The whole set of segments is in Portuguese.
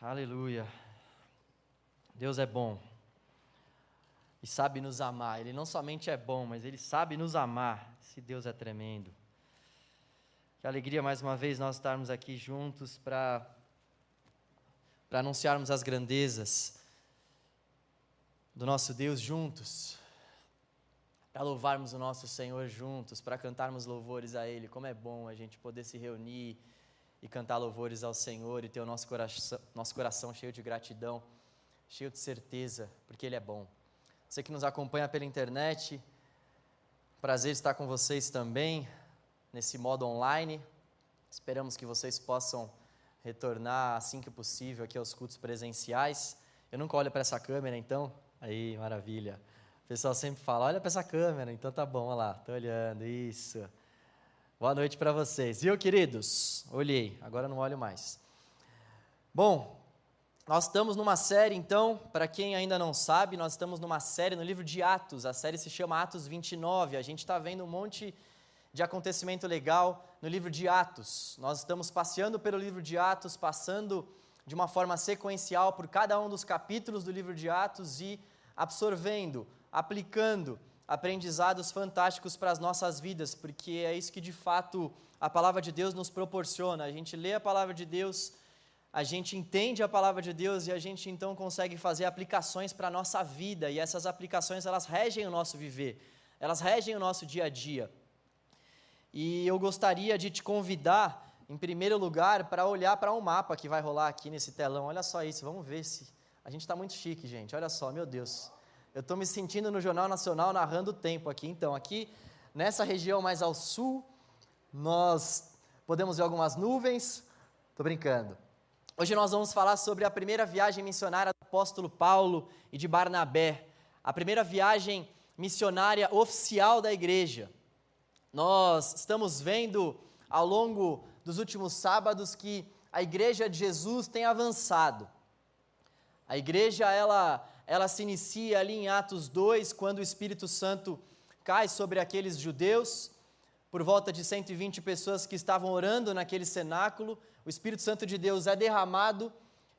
Aleluia. Deus é bom e sabe nos amar. Ele não somente é bom, mas ele sabe nos amar. Esse Deus é tremendo. Que alegria mais uma vez nós estarmos aqui juntos para para anunciarmos as grandezas do nosso Deus juntos, para louvarmos o nosso Senhor juntos, para cantarmos louvores a Ele. Como é bom a gente poder se reunir e cantar louvores ao Senhor e ter o nosso coração, nosso coração cheio de gratidão, cheio de certeza, porque Ele é bom. Você que nos acompanha pela internet, prazer estar com vocês também nesse modo online. Esperamos que vocês possam retornar assim que possível aqui aos cultos presenciais. Eu nunca olho para essa câmera, então. Aí, maravilha. O pessoal sempre fala: olha para essa câmera, então tá bom, olha lá, estou olhando, isso. Boa noite para vocês. Viu, queridos? Olhei, agora não olho mais. Bom, nós estamos numa série, então, para quem ainda não sabe, nós estamos numa série no livro de Atos. A série se chama Atos 29. A gente está vendo um monte de acontecimento legal no livro de Atos. Nós estamos passeando pelo livro de Atos, passando de uma forma sequencial por cada um dos capítulos do livro de Atos e absorvendo, aplicando aprendizados fantásticos para as nossas vidas, porque é isso que de fato a palavra de Deus nos proporciona. A gente lê a palavra de Deus, a gente entende a palavra de Deus e a gente então consegue fazer aplicações para a nossa vida, e essas aplicações elas regem o nosso viver, elas regem o nosso dia a dia. E eu gostaria de te convidar, em primeiro lugar, para olhar para um mapa que vai rolar aqui nesse telão. Olha só isso, vamos ver se. A gente está muito chique, gente. Olha só, meu Deus. Eu estou me sentindo no Jornal Nacional narrando o tempo aqui. Então, aqui nessa região mais ao sul, nós podemos ver algumas nuvens. Estou brincando. Hoje nós vamos falar sobre a primeira viagem missionária do apóstolo Paulo e de Barnabé. A primeira viagem missionária oficial da igreja. Nós estamos vendo ao longo dos últimos sábados que a igreja de Jesus tem avançado. A igreja ela ela se inicia ali em Atos 2, quando o Espírito Santo cai sobre aqueles judeus, por volta de 120 pessoas que estavam orando naquele cenáculo, o Espírito Santo de Deus é derramado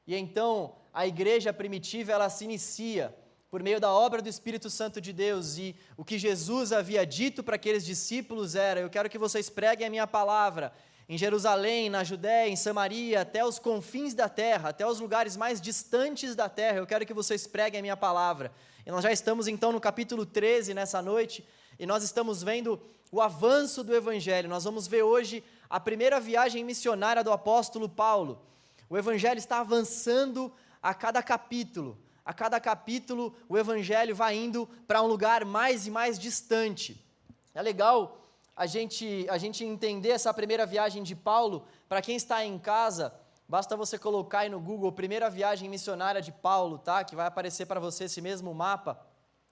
e então a igreja primitiva ela se inicia por meio da obra do Espírito Santo de Deus e o que Jesus havia dito para aqueles discípulos era: eu quero que vocês preguem a minha palavra em Jerusalém, na Judéia, em Samaria, até os confins da terra, até os lugares mais distantes da terra. Eu quero que vocês preguem a minha palavra. E nós já estamos então no capítulo 13 nessa noite, e nós estamos vendo o avanço do evangelho. Nós vamos ver hoje a primeira viagem missionária do apóstolo Paulo. O evangelho está avançando a cada capítulo. A cada capítulo, o evangelho vai indo para um lugar mais e mais distante. É legal a gente, a gente entender essa primeira viagem de Paulo, para quem está em casa, basta você colocar aí no Google primeira viagem missionária de Paulo, tá? Que vai aparecer para você esse mesmo mapa.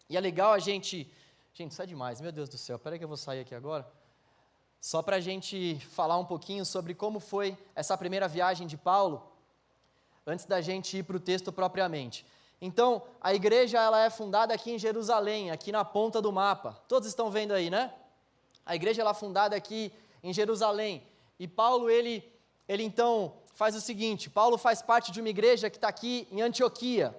E é legal a gente. Gente, isso é demais, meu Deus do céu. Peraí que eu vou sair aqui agora. Só para a gente falar um pouquinho sobre como foi essa primeira viagem de Paulo, antes da gente ir para o texto propriamente. Então, a igreja ela é fundada aqui em Jerusalém, aqui na ponta do mapa. Todos estão vendo aí, né? A igreja ela é fundada aqui em Jerusalém. E Paulo, ele, ele então faz o seguinte: Paulo faz parte de uma igreja que está aqui em Antioquia.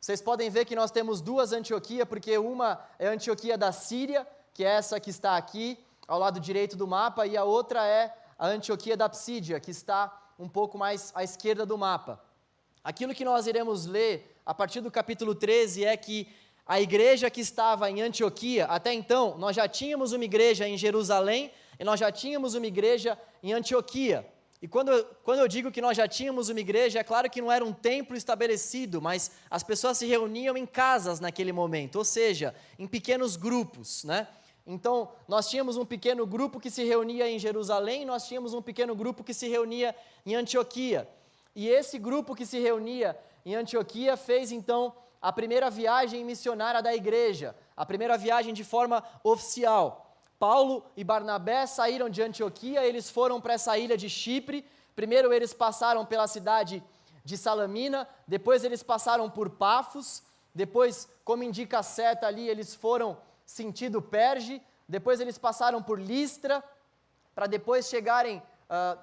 Vocês podem ver que nós temos duas Antioquia, porque uma é a Antioquia da Síria, que é essa que está aqui ao lado direito do mapa, e a outra é a Antioquia da Psídia, que está um pouco mais à esquerda do mapa. Aquilo que nós iremos ler a partir do capítulo 13 é que a igreja que estava em Antioquia, até então, nós já tínhamos uma igreja em Jerusalém e nós já tínhamos uma igreja em Antioquia. E quando, quando eu digo que nós já tínhamos uma igreja, é claro que não era um templo estabelecido, mas as pessoas se reuniam em casas naquele momento, ou seja, em pequenos grupos, né? Então, nós tínhamos um pequeno grupo que se reunia em Jerusalém, nós tínhamos um pequeno grupo que se reunia em Antioquia. E esse grupo que se reunia em Antioquia fez então a primeira viagem missionária da igreja, a primeira viagem de forma oficial. Paulo e Barnabé saíram de Antioquia, eles foram para essa ilha de Chipre. Primeiro eles passaram pela cidade de Salamina, depois eles passaram por Pafos, depois, como indica a seta ali, eles foram sentido Perge, depois eles passaram por Listra, para depois chegarem uh,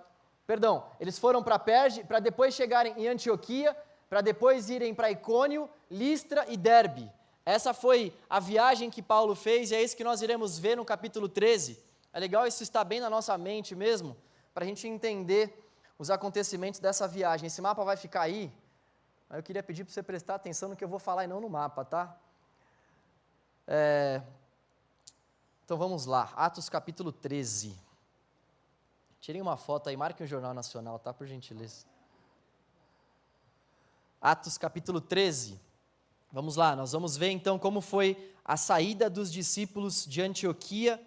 Perdão, eles foram para Perge para depois chegarem em Antioquia, para depois irem para Icônio, Listra e Derbe. Essa foi a viagem que Paulo fez e é isso que nós iremos ver no capítulo 13. É legal isso estar bem na nossa mente mesmo, para a gente entender os acontecimentos dessa viagem. Esse mapa vai ficar aí, mas eu queria pedir para você prestar atenção no que eu vou falar e não no mapa, tá? É... Então vamos lá, Atos capítulo 13. Tirem uma foto aí, marquem o Jornal Nacional, tá? Por gentileza. Atos capítulo 13. Vamos lá, nós vamos ver então como foi a saída dos discípulos de Antioquia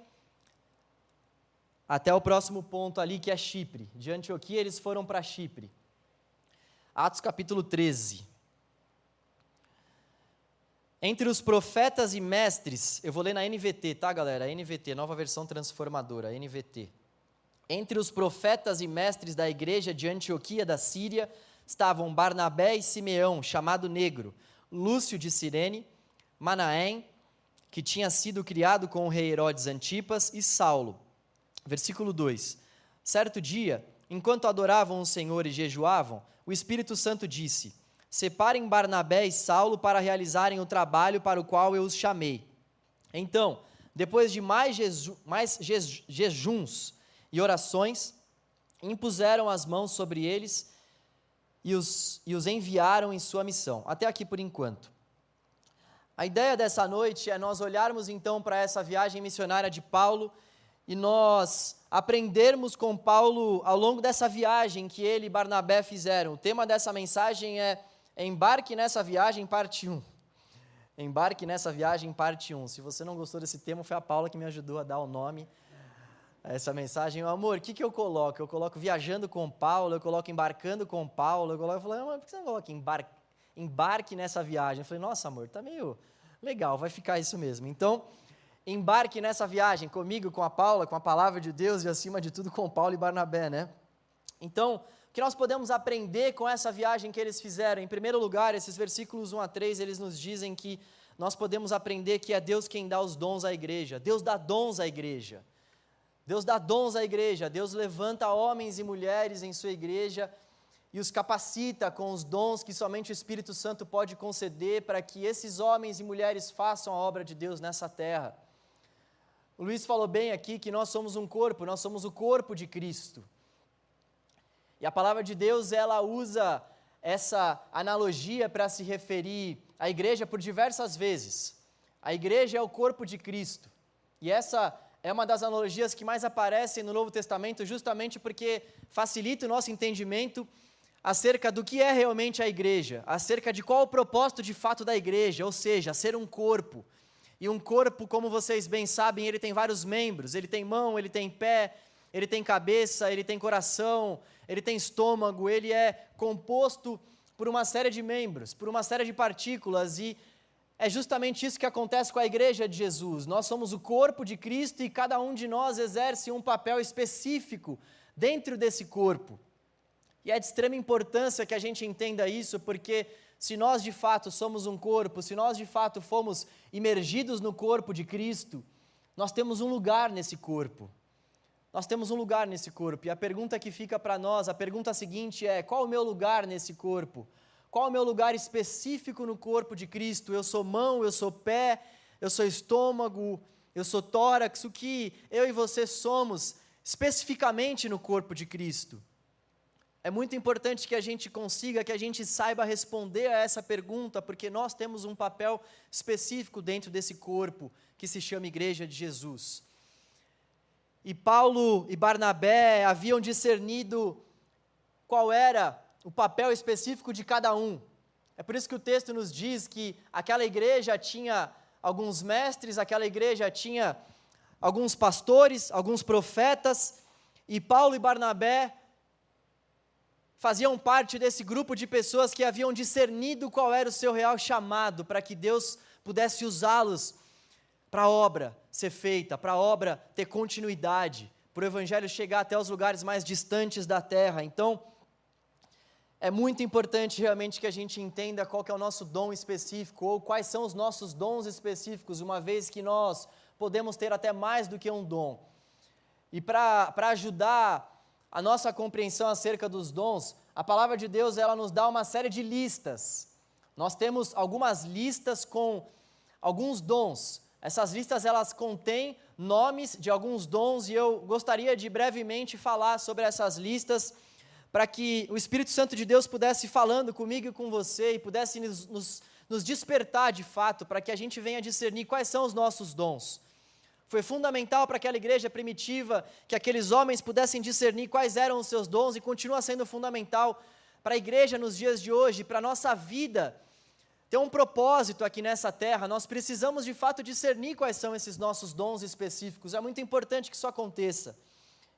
até o próximo ponto ali que é Chipre. De Antioquia eles foram para Chipre. Atos capítulo 13. Entre os profetas e mestres, eu vou ler na NVT, tá galera? NVT, nova versão transformadora, NVT. Entre os profetas e mestres da igreja de Antioquia da Síria estavam Barnabé e Simeão, chamado Negro, Lúcio de Cirene, Manaém, que tinha sido criado com o rei Herodes Antipas, e Saulo. Versículo 2: Certo dia, enquanto adoravam o Senhor e jejuavam, o Espírito Santo disse: Separem Barnabé e Saulo para realizarem o trabalho para o qual eu os chamei. Então, depois de mais, jeju mais jejuns e orações, impuseram as mãos sobre eles e os, e os enviaram em sua missão. Até aqui por enquanto. A ideia dessa noite é nós olharmos então para essa viagem missionária de Paulo e nós aprendermos com Paulo ao longo dessa viagem que ele e Barnabé fizeram. O tema dessa mensagem é Embarque nessa viagem, parte 1. Embarque nessa viagem, parte 1. Se você não gostou desse tema, foi a Paula que me ajudou a dar o nome essa mensagem, amor, o que, que eu coloco? Eu coloco viajando com Paulo, eu coloco embarcando com Paulo, eu coloco, eu falei, por que você não coloca embarque, embarque nessa viagem? Eu falei, nossa, amor, tá meio legal, vai ficar isso mesmo. Então, embarque nessa viagem comigo, com a Paula, com a palavra de Deus e acima de tudo com Paulo e Barnabé, né? Então, o que nós podemos aprender com essa viagem que eles fizeram? Em primeiro lugar, esses versículos 1 a 3, eles nos dizem que nós podemos aprender que é Deus quem dá os dons à igreja. Deus dá dons à igreja. Deus dá dons à igreja, Deus levanta homens e mulheres em sua igreja e os capacita com os dons que somente o Espírito Santo pode conceder para que esses homens e mulheres façam a obra de Deus nessa terra. O Luiz falou bem aqui que nós somos um corpo, nós somos o corpo de Cristo. E a palavra de Deus, ela usa essa analogia para se referir à igreja por diversas vezes. A igreja é o corpo de Cristo. E essa é uma das analogias que mais aparecem no Novo Testamento, justamente porque facilita o nosso entendimento acerca do que é realmente a igreja, acerca de qual o propósito de fato da igreja, ou seja, ser um corpo. E um corpo, como vocês bem sabem, ele tem vários membros: ele tem mão, ele tem pé, ele tem cabeça, ele tem coração, ele tem estômago, ele é composto por uma série de membros, por uma série de partículas, e é justamente isso que acontece com a igreja de Jesus. Nós somos o corpo de Cristo e cada um de nós exerce um papel específico dentro desse corpo. E é de extrema importância que a gente entenda isso, porque se nós de fato somos um corpo, se nós de fato fomos imergidos no corpo de Cristo, nós temos um lugar nesse corpo. Nós temos um lugar nesse corpo. E a pergunta que fica para nós, a pergunta seguinte é: qual o meu lugar nesse corpo? Qual o meu lugar específico no corpo de Cristo? Eu sou mão, eu sou pé, eu sou estômago, eu sou tórax, o que eu e você somos especificamente no corpo de Cristo? É muito importante que a gente consiga, que a gente saiba responder a essa pergunta, porque nós temos um papel específico dentro desse corpo que se chama Igreja de Jesus. E Paulo e Barnabé haviam discernido qual era o papel específico de cada um. É por isso que o texto nos diz que aquela igreja tinha alguns mestres, aquela igreja tinha alguns pastores, alguns profetas, e Paulo e Barnabé faziam parte desse grupo de pessoas que haviam discernido qual era o seu real chamado, para que Deus pudesse usá-los para a obra ser feita, para a obra ter continuidade, para o evangelho chegar até os lugares mais distantes da terra. Então, é muito importante realmente que a gente entenda qual é o nosso dom específico ou quais são os nossos dons específicos, uma vez que nós podemos ter até mais do que um dom. E para ajudar a nossa compreensão acerca dos dons, a palavra de Deus ela nos dá uma série de listas. Nós temos algumas listas com alguns dons. Essas listas elas contêm nomes de alguns dons e eu gostaria de brevemente falar sobre essas listas para que o Espírito Santo de Deus pudesse falando comigo e com você e pudesse nos, nos, nos despertar de fato para que a gente venha discernir quais são os nossos dons. Foi fundamental para aquela igreja primitiva que aqueles homens pudessem discernir quais eram os seus dons e continua sendo fundamental para a igreja nos dias de hoje, para a nossa vida ter um propósito aqui nessa terra. Nós precisamos de fato discernir quais são esses nossos dons específicos. É muito importante que isso aconteça.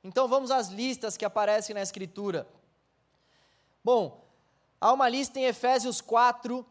Então vamos às listas que aparecem na Escritura. Bom, há uma lista em Efésios 4,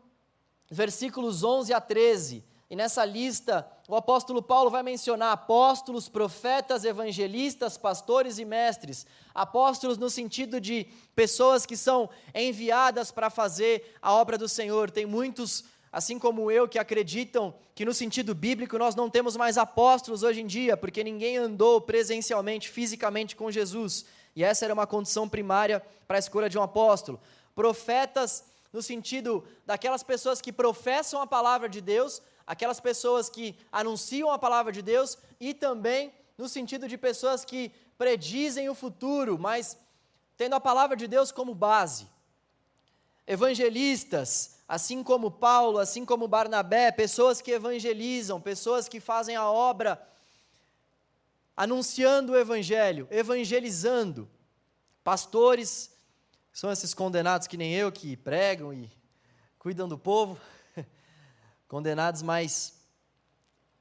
versículos 11 a 13. E nessa lista, o apóstolo Paulo vai mencionar apóstolos, profetas, evangelistas, pastores e mestres. Apóstolos no sentido de pessoas que são enviadas para fazer a obra do Senhor. Tem muitos, assim como eu, que acreditam que no sentido bíblico nós não temos mais apóstolos hoje em dia, porque ninguém andou presencialmente, fisicamente com Jesus. E essa era uma condição primária para a escolha de um apóstolo. Profetas no sentido daquelas pessoas que professam a palavra de Deus, aquelas pessoas que anunciam a palavra de Deus e também no sentido de pessoas que predizem o futuro, mas tendo a palavra de Deus como base. Evangelistas, assim como Paulo, assim como Barnabé, pessoas que evangelizam, pessoas que fazem a obra anunciando o evangelho, evangelizando. Pastores, são esses condenados que nem eu, que pregam e cuidam do povo condenados, mas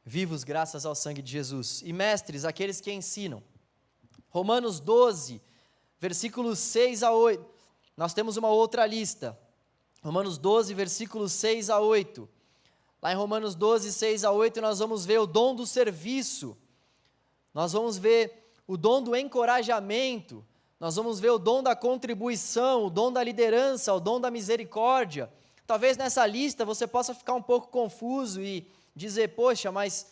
vivos graças ao sangue de Jesus. E mestres, aqueles que ensinam. Romanos 12, versículos 6 a 8. Nós temos uma outra lista. Romanos 12, versículos 6 a 8. Lá em Romanos 12, 6 a 8, nós vamos ver o dom do serviço. Nós vamos ver o dom do encorajamento. Nós vamos ver o dom da contribuição, o dom da liderança, o dom da misericórdia. Talvez nessa lista você possa ficar um pouco confuso e dizer, poxa, mas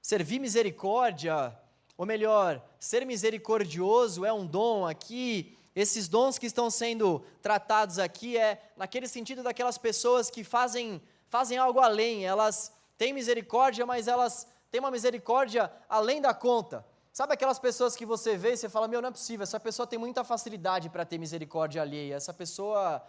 servir misericórdia, ou melhor, ser misericordioso é um dom aqui. Esses dons que estão sendo tratados aqui é naquele sentido daquelas pessoas que fazem, fazem algo além, elas têm misericórdia, mas elas têm uma misericórdia além da conta. Sabe aquelas pessoas que você vê e você fala: Meu, não é possível, essa pessoa tem muita facilidade para ter misericórdia alheia, essa pessoa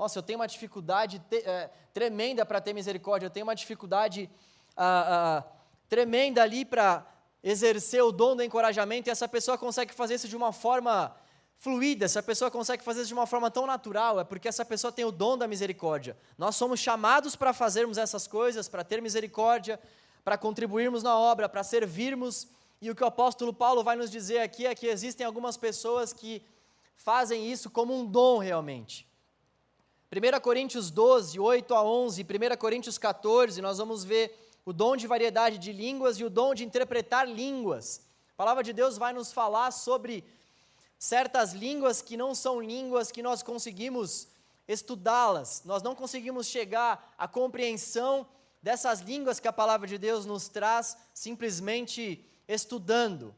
nossa, eu tenho uma dificuldade te, é, tremenda para ter misericórdia, eu tenho uma dificuldade ah, ah, tremenda ali para exercer o dom do encorajamento, e essa pessoa consegue fazer isso de uma forma fluida, essa pessoa consegue fazer isso de uma forma tão natural, é porque essa pessoa tem o dom da misericórdia. Nós somos chamados para fazermos essas coisas, para ter misericórdia, para contribuirmos na obra, para servirmos, e o que o apóstolo Paulo vai nos dizer aqui é que existem algumas pessoas que fazem isso como um dom realmente. 1 Coríntios 12, 8 a 11, 1 Coríntios 14, nós vamos ver o dom de variedade de línguas e o dom de interpretar línguas. A palavra de Deus vai nos falar sobre certas línguas que não são línguas que nós conseguimos estudá-las, nós não conseguimos chegar à compreensão dessas línguas que a palavra de Deus nos traz simplesmente estudando.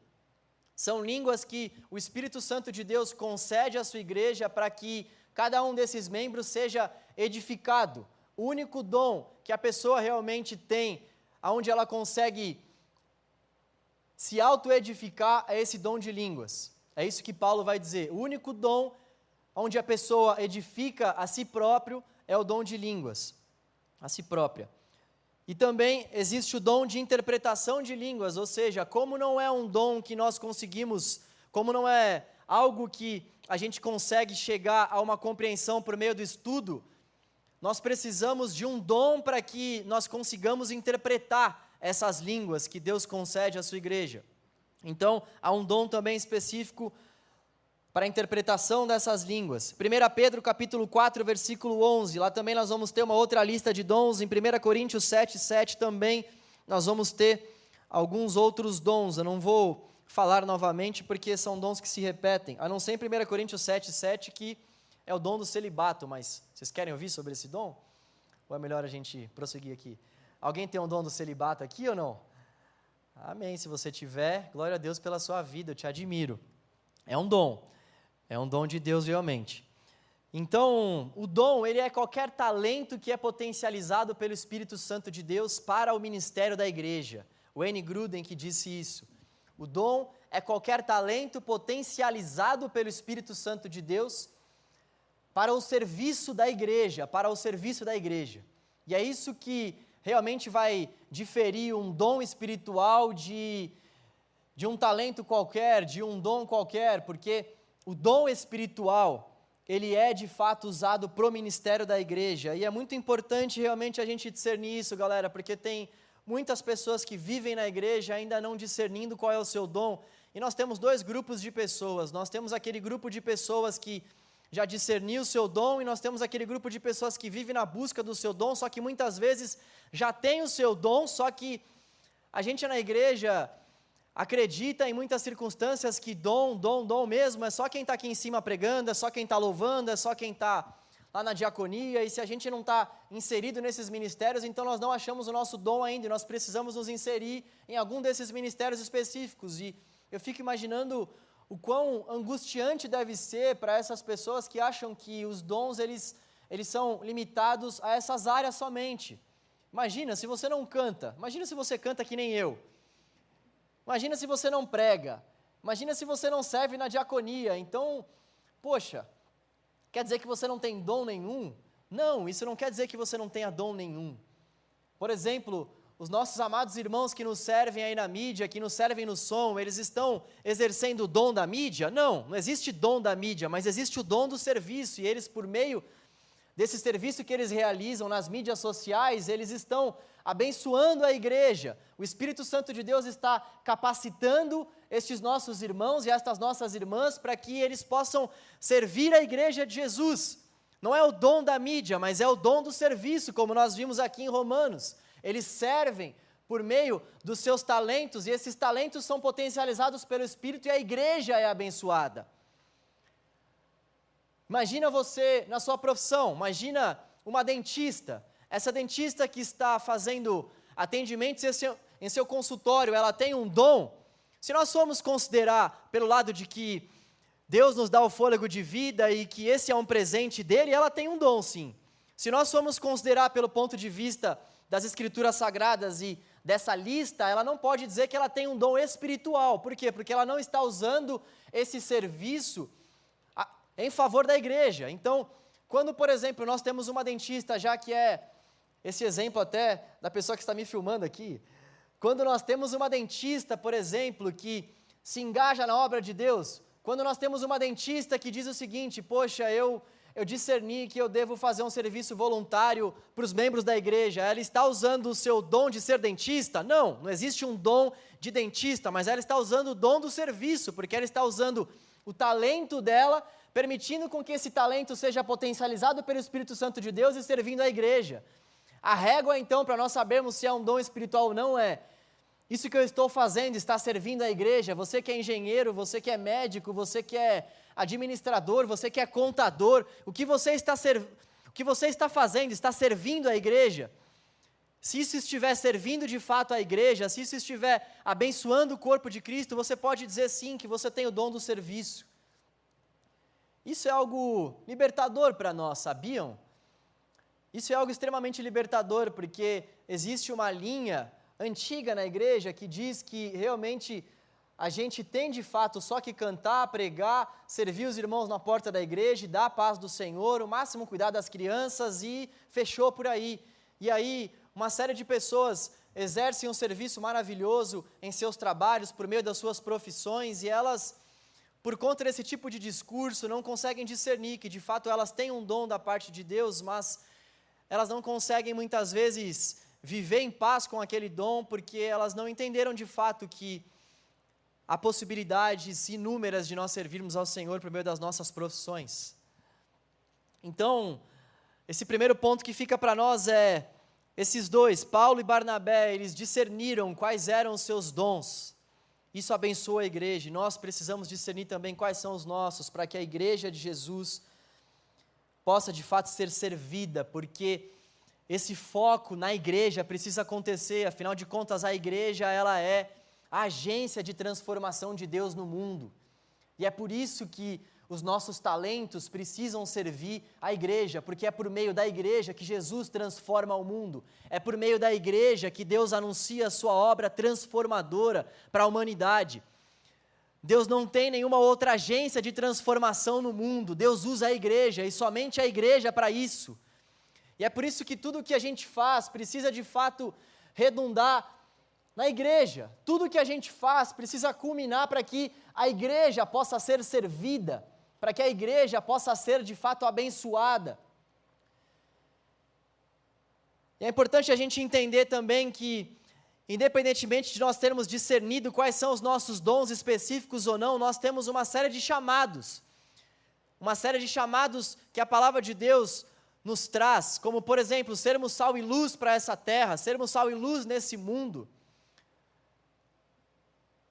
São línguas que o Espírito Santo de Deus concede à sua igreja para que cada um desses membros seja edificado. O único dom que a pessoa realmente tem, aonde ela consegue se auto-edificar, é esse dom de línguas. É isso que Paulo vai dizer. O único dom onde a pessoa edifica a si próprio é o dom de línguas, a si própria. E também existe o dom de interpretação de línguas, ou seja, como não é um dom que nós conseguimos, como não é algo que a gente consegue chegar a uma compreensão por meio do estudo, nós precisamos de um dom para que nós consigamos interpretar essas línguas que Deus concede à sua igreja. Então, há um dom também específico para a interpretação dessas línguas. 1 Pedro capítulo 4, versículo 11, lá também nós vamos ter uma outra lista de dons, em 1 Coríntios 7, 7 também nós vamos ter alguns outros dons, eu não vou falar novamente, porque são dons que se repetem, a não ser em 1 Coríntios 7, 7, que é o dom do celibato, mas vocês querem ouvir sobre esse dom? Ou é melhor a gente prosseguir aqui? Alguém tem um dom do celibato aqui ou não? Amém. Se você tiver, glória a Deus pela sua vida, eu te admiro. É um dom. É um dom de Deus realmente. Então, o dom, ele é qualquer talento que é potencializado pelo Espírito Santo de Deus para o ministério da igreja. N. Gruden que disse isso. O dom é qualquer talento potencializado pelo Espírito Santo de Deus para o serviço da igreja, para o serviço da igreja. E é isso que realmente vai diferir um dom espiritual de, de um talento qualquer, de um dom qualquer, porque o dom espiritual ele é de fato usado para o ministério da igreja. E é muito importante realmente a gente discernir isso, galera, porque tem muitas pessoas que vivem na igreja ainda não discernindo qual é o seu dom. E nós temos dois grupos de pessoas. Nós temos aquele grupo de pessoas que já discerniu o seu dom, e nós temos aquele grupo de pessoas que vive na busca do seu dom, só que muitas vezes já tem o seu dom, só que a gente na igreja acredita em muitas circunstâncias que dom, dom, dom mesmo, é só quem está aqui em cima pregando, é só quem está louvando, é só quem está lá na diaconia, e se a gente não está inserido nesses ministérios, então nós não achamos o nosso dom ainda, e nós precisamos nos inserir em algum desses ministérios específicos. E eu fico imaginando o quão angustiante deve ser para essas pessoas que acham que os dons eles, eles são limitados a essas áreas somente. Imagina se você não canta, imagina se você canta que nem eu. Imagina se você não prega. Imagina se você não serve na diaconia. Então, poxa, quer dizer que você não tem dom nenhum? Não, isso não quer dizer que você não tenha dom nenhum. Por exemplo, os nossos amados irmãos que nos servem aí na mídia, que nos servem no som, eles estão exercendo o dom da mídia? Não, não existe dom da mídia, mas existe o dom do serviço, e eles, por meio desse serviço que eles realizam nas mídias sociais, eles estão abençoando a igreja. O Espírito Santo de Deus está capacitando estes nossos irmãos e estas nossas irmãs para que eles possam servir a igreja de Jesus. Não é o dom da mídia, mas é o dom do serviço, como nós vimos aqui em Romanos. Eles servem por meio dos seus talentos e esses talentos são potencializados pelo Espírito e a igreja é abençoada. Imagina você na sua profissão, imagina uma dentista essa dentista que está fazendo atendimentos em seu, em seu consultório, ela tem um dom. Se nós formos considerar pelo lado de que Deus nos dá o fôlego de vida e que esse é um presente dele, ela tem um dom sim. Se nós formos considerar pelo ponto de vista das escrituras sagradas e dessa lista, ela não pode dizer que ela tem um dom espiritual. Por quê? Porque ela não está usando esse serviço em favor da igreja. Então, quando, por exemplo, nós temos uma dentista já que é esse exemplo até da pessoa que está me filmando aqui. Quando nós temos uma dentista, por exemplo, que se engaja na obra de Deus, quando nós temos uma dentista que diz o seguinte: Poxa, eu, eu discerni que eu devo fazer um serviço voluntário para os membros da igreja, ela está usando o seu dom de ser dentista? Não, não existe um dom de dentista, mas ela está usando o dom do serviço, porque ela está usando o talento dela, permitindo com que esse talento seja potencializado pelo Espírito Santo de Deus e servindo a igreja. A régua, então, para nós sabermos se é um dom espiritual ou não é: isso que eu estou fazendo está servindo a igreja? Você que é engenheiro, você que é médico, você que é administrador, você que é contador, o que você está, serv... o que você está fazendo está servindo a igreja? Se isso estiver servindo de fato a igreja, se isso estiver abençoando o corpo de Cristo, você pode dizer sim que você tem o dom do serviço. Isso é algo libertador para nós, sabiam? Isso é algo extremamente libertador, porque existe uma linha antiga na igreja que diz que realmente a gente tem de fato só que cantar, pregar, servir os irmãos na porta da igreja, dar a paz do Senhor, o máximo cuidar das crianças e fechou por aí. E aí, uma série de pessoas exercem um serviço maravilhoso em seus trabalhos, por meio das suas profissões, e elas, por conta desse tipo de discurso, não conseguem discernir que de fato elas têm um dom da parte de Deus, mas elas não conseguem muitas vezes viver em paz com aquele dom porque elas não entenderam de fato que há possibilidades inúmeras de nós servirmos ao Senhor por meio das nossas profissões. Então, esse primeiro ponto que fica para nós é esses dois, Paulo e Barnabé, eles discerniram quais eram os seus dons. Isso abençoa a igreja. E nós precisamos discernir também quais são os nossos, para que a igreja de Jesus possa de fato ser servida, porque esse foco na igreja precisa acontecer, afinal de contas a igreja ela é a agência de transformação de Deus no mundo. E é por isso que os nossos talentos precisam servir a igreja, porque é por meio da igreja que Jesus transforma o mundo, é por meio da igreja que Deus anuncia a sua obra transformadora para a humanidade. Deus não tem nenhuma outra agência de transformação no mundo, Deus usa a igreja e somente a igreja para isso. E é por isso que tudo que a gente faz precisa de fato redundar na igreja. Tudo que a gente faz precisa culminar para que a igreja possa ser servida para que a igreja possa ser de fato abençoada. E é importante a gente entender também que, independentemente de nós termos discernido quais são os nossos dons específicos ou não, nós temos uma série de chamados. Uma série de chamados que a palavra de Deus nos traz, como por exemplo, sermos sal e luz para essa terra, sermos sal e luz nesse mundo.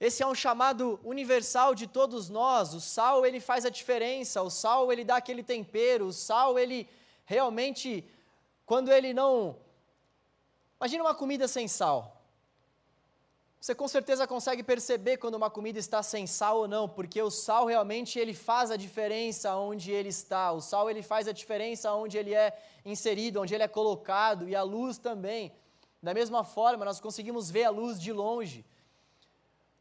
Esse é um chamado universal de todos nós. O sal ele faz a diferença, o sal ele dá aquele tempero, o sal ele realmente quando ele não Imagina uma comida sem sal. Você com certeza consegue perceber quando uma comida está sem sal ou não, porque o sal realmente ele faz a diferença onde ele está. O sal ele faz a diferença onde ele é inserido, onde ele é colocado e a luz também. Da mesma forma, nós conseguimos ver a luz de longe.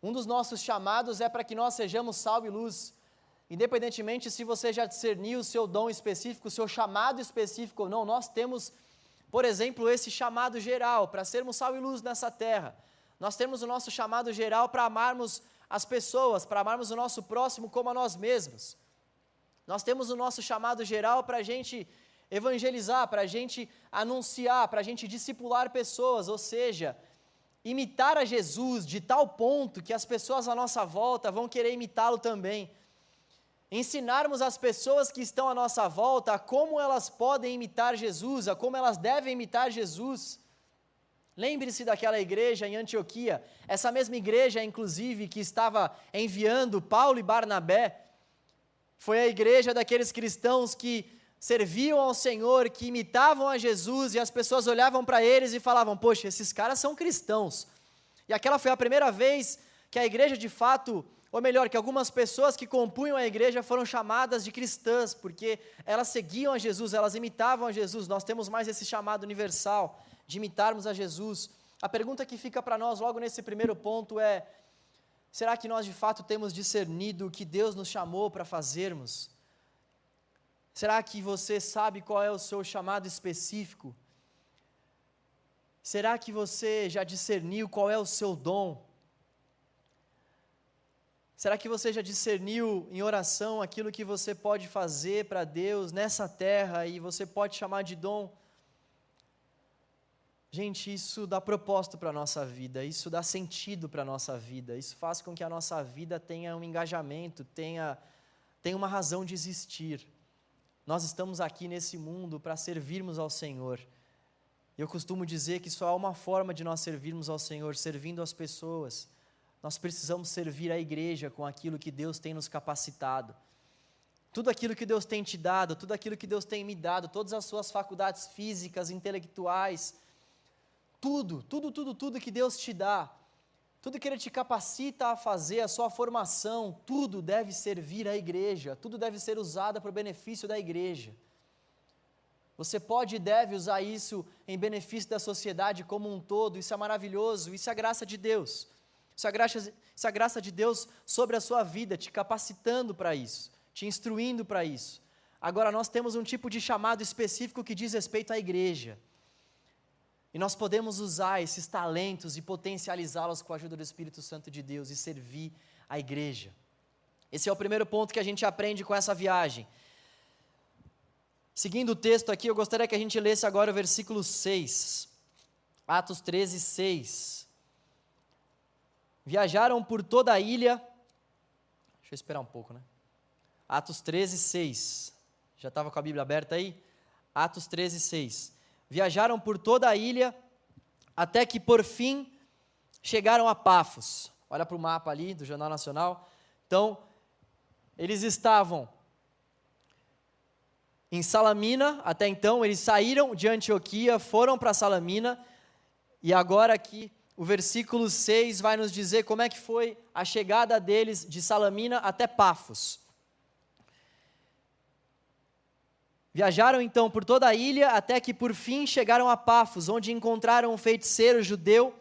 Um dos nossos chamados é para que nós sejamos sal e luz. Independentemente se você já discerniu o seu dom específico, o seu chamado específico ou não, nós temos, por exemplo, esse chamado geral para sermos sal e luz nessa terra. Nós temos o nosso chamado geral para amarmos as pessoas, para amarmos o nosso próximo como a nós mesmos. Nós temos o nosso chamado geral para a gente evangelizar, para a gente anunciar, para a gente discipular pessoas, ou seja, imitar a Jesus de tal ponto que as pessoas à nossa volta vão querer imitá-lo também. Ensinarmos as pessoas que estão à nossa volta a como elas podem imitar Jesus, a como elas devem imitar Jesus. Lembre-se daquela igreja em Antioquia, essa mesma igreja, inclusive, que estava enviando Paulo e Barnabé, foi a igreja daqueles cristãos que serviam ao Senhor, que imitavam a Jesus, e as pessoas olhavam para eles e falavam: Poxa, esses caras são cristãos. E aquela foi a primeira vez que a igreja de fato, ou melhor, que algumas pessoas que compunham a igreja foram chamadas de cristãs, porque elas seguiam a Jesus, elas imitavam a Jesus. Nós temos mais esse chamado universal de imitarmos a Jesus. A pergunta que fica para nós logo nesse primeiro ponto é: será que nós de fato temos discernido o que Deus nos chamou para fazermos? Será que você sabe qual é o seu chamado específico? Será que você já discerniu qual é o seu dom? Será que você já discerniu em oração aquilo que você pode fazer para Deus nessa terra e você pode chamar de dom? Gente, isso dá propósito para a nossa vida, isso dá sentido para a nossa vida, isso faz com que a nossa vida tenha um engajamento, tenha, tenha uma razão de existir. Nós estamos aqui nesse mundo para servirmos ao Senhor. Eu costumo dizer que só há uma forma de nós servirmos ao Senhor, servindo as pessoas. Nós precisamos servir a igreja com aquilo que Deus tem nos capacitado. Tudo aquilo que Deus tem te dado, tudo aquilo que Deus tem me dado, todas as suas faculdades físicas, intelectuais, tudo, tudo, tudo, tudo que Deus te dá, tudo que Ele te capacita a fazer, a sua formação, tudo deve servir à igreja, tudo deve ser usado para o benefício da igreja. Você pode e deve usar isso em benefício da sociedade como um todo, isso é maravilhoso, isso é a graça de Deus. Isso é a graça, isso é a graça de Deus sobre a sua vida, te capacitando para isso, te instruindo para isso. Agora, nós temos um tipo de chamado específico que diz respeito à igreja. E nós podemos usar esses talentos e potencializá-los com a ajuda do Espírito Santo de Deus e servir a igreja. Esse é o primeiro ponto que a gente aprende com essa viagem. Seguindo o texto aqui, eu gostaria que a gente lesse agora o versículo 6. Atos 13, 6. Viajaram por toda a ilha. Deixa eu esperar um pouco, né? Atos 13, 6. Já estava com a Bíblia aberta aí? Atos 13, 6 viajaram por toda a ilha, até que por fim chegaram a Pafos. Olha para o mapa ali do Jornal Nacional. Então, eles estavam em Salamina, até então, eles saíram de Antioquia, foram para Salamina, e agora aqui o versículo 6 vai nos dizer como é que foi a chegada deles de Salamina até Pafos. Viajaram então por toda a ilha até que por fim chegaram a Pafos, onde encontraram um feiticeiro judeu,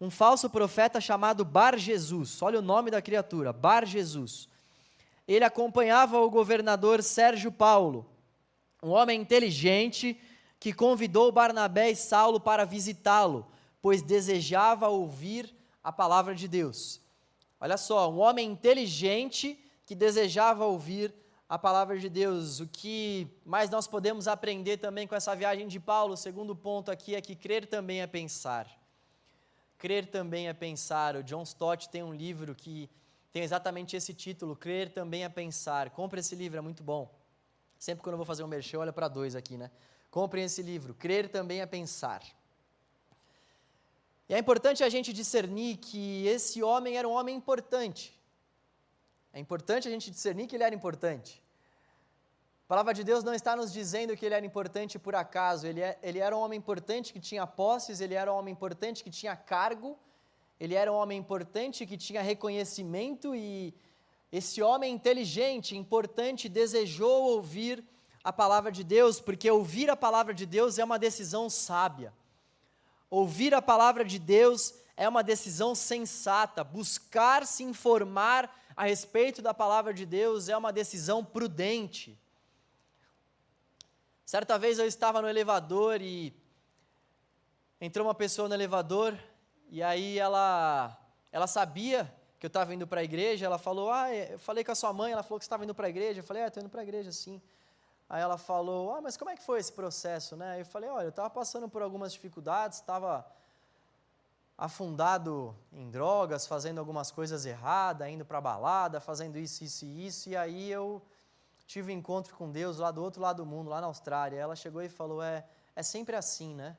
um falso profeta chamado Bar Jesus. Olha o nome da criatura, Bar Jesus. Ele acompanhava o governador Sérgio Paulo, um homem inteligente que convidou Barnabé e Saulo para visitá-lo, pois desejava ouvir a palavra de Deus. Olha só, um homem inteligente que desejava ouvir a palavra de Deus. O que mais nós podemos aprender também com essa viagem de Paulo, o segundo ponto aqui é que crer também é pensar. Crer também é pensar. O John Stott tem um livro que tem exatamente esse título, Crer também é pensar. Compre esse livro, é muito bom. Sempre quando eu vou fazer um merchan, olha para dois aqui, né? Comprem esse livro, Crer também é pensar. E é importante a gente discernir que esse homem era um homem importante. É importante a gente discernir que ele era importante. A palavra de Deus não está nos dizendo que ele era importante por acaso, ele, é, ele era um homem importante que tinha posses, ele era um homem importante que tinha cargo, ele era um homem importante que tinha reconhecimento e esse homem inteligente, importante, desejou ouvir a palavra de Deus, porque ouvir a palavra de Deus é uma decisão sábia. Ouvir a palavra de Deus é uma decisão sensata. Buscar se informar a respeito da palavra de Deus é uma decisão prudente. Certa vez eu estava no elevador e entrou uma pessoa no elevador e aí ela ela sabia que eu estava indo para a igreja, ela falou: "Ah, eu falei com a sua mãe, ela falou que você estava indo para a igreja". Eu falei: "É, estou indo para a igreja sim". Aí ela falou: "Ah, mas como é que foi esse processo, né?". Eu falei: "Olha, eu estava passando por algumas dificuldades, estava afundado em drogas, fazendo algumas coisas erradas, indo para balada, fazendo isso, isso e isso, e aí eu tive um encontro com Deus lá do outro lado do mundo, lá na Austrália. Ela chegou e falou: É, é sempre assim, né?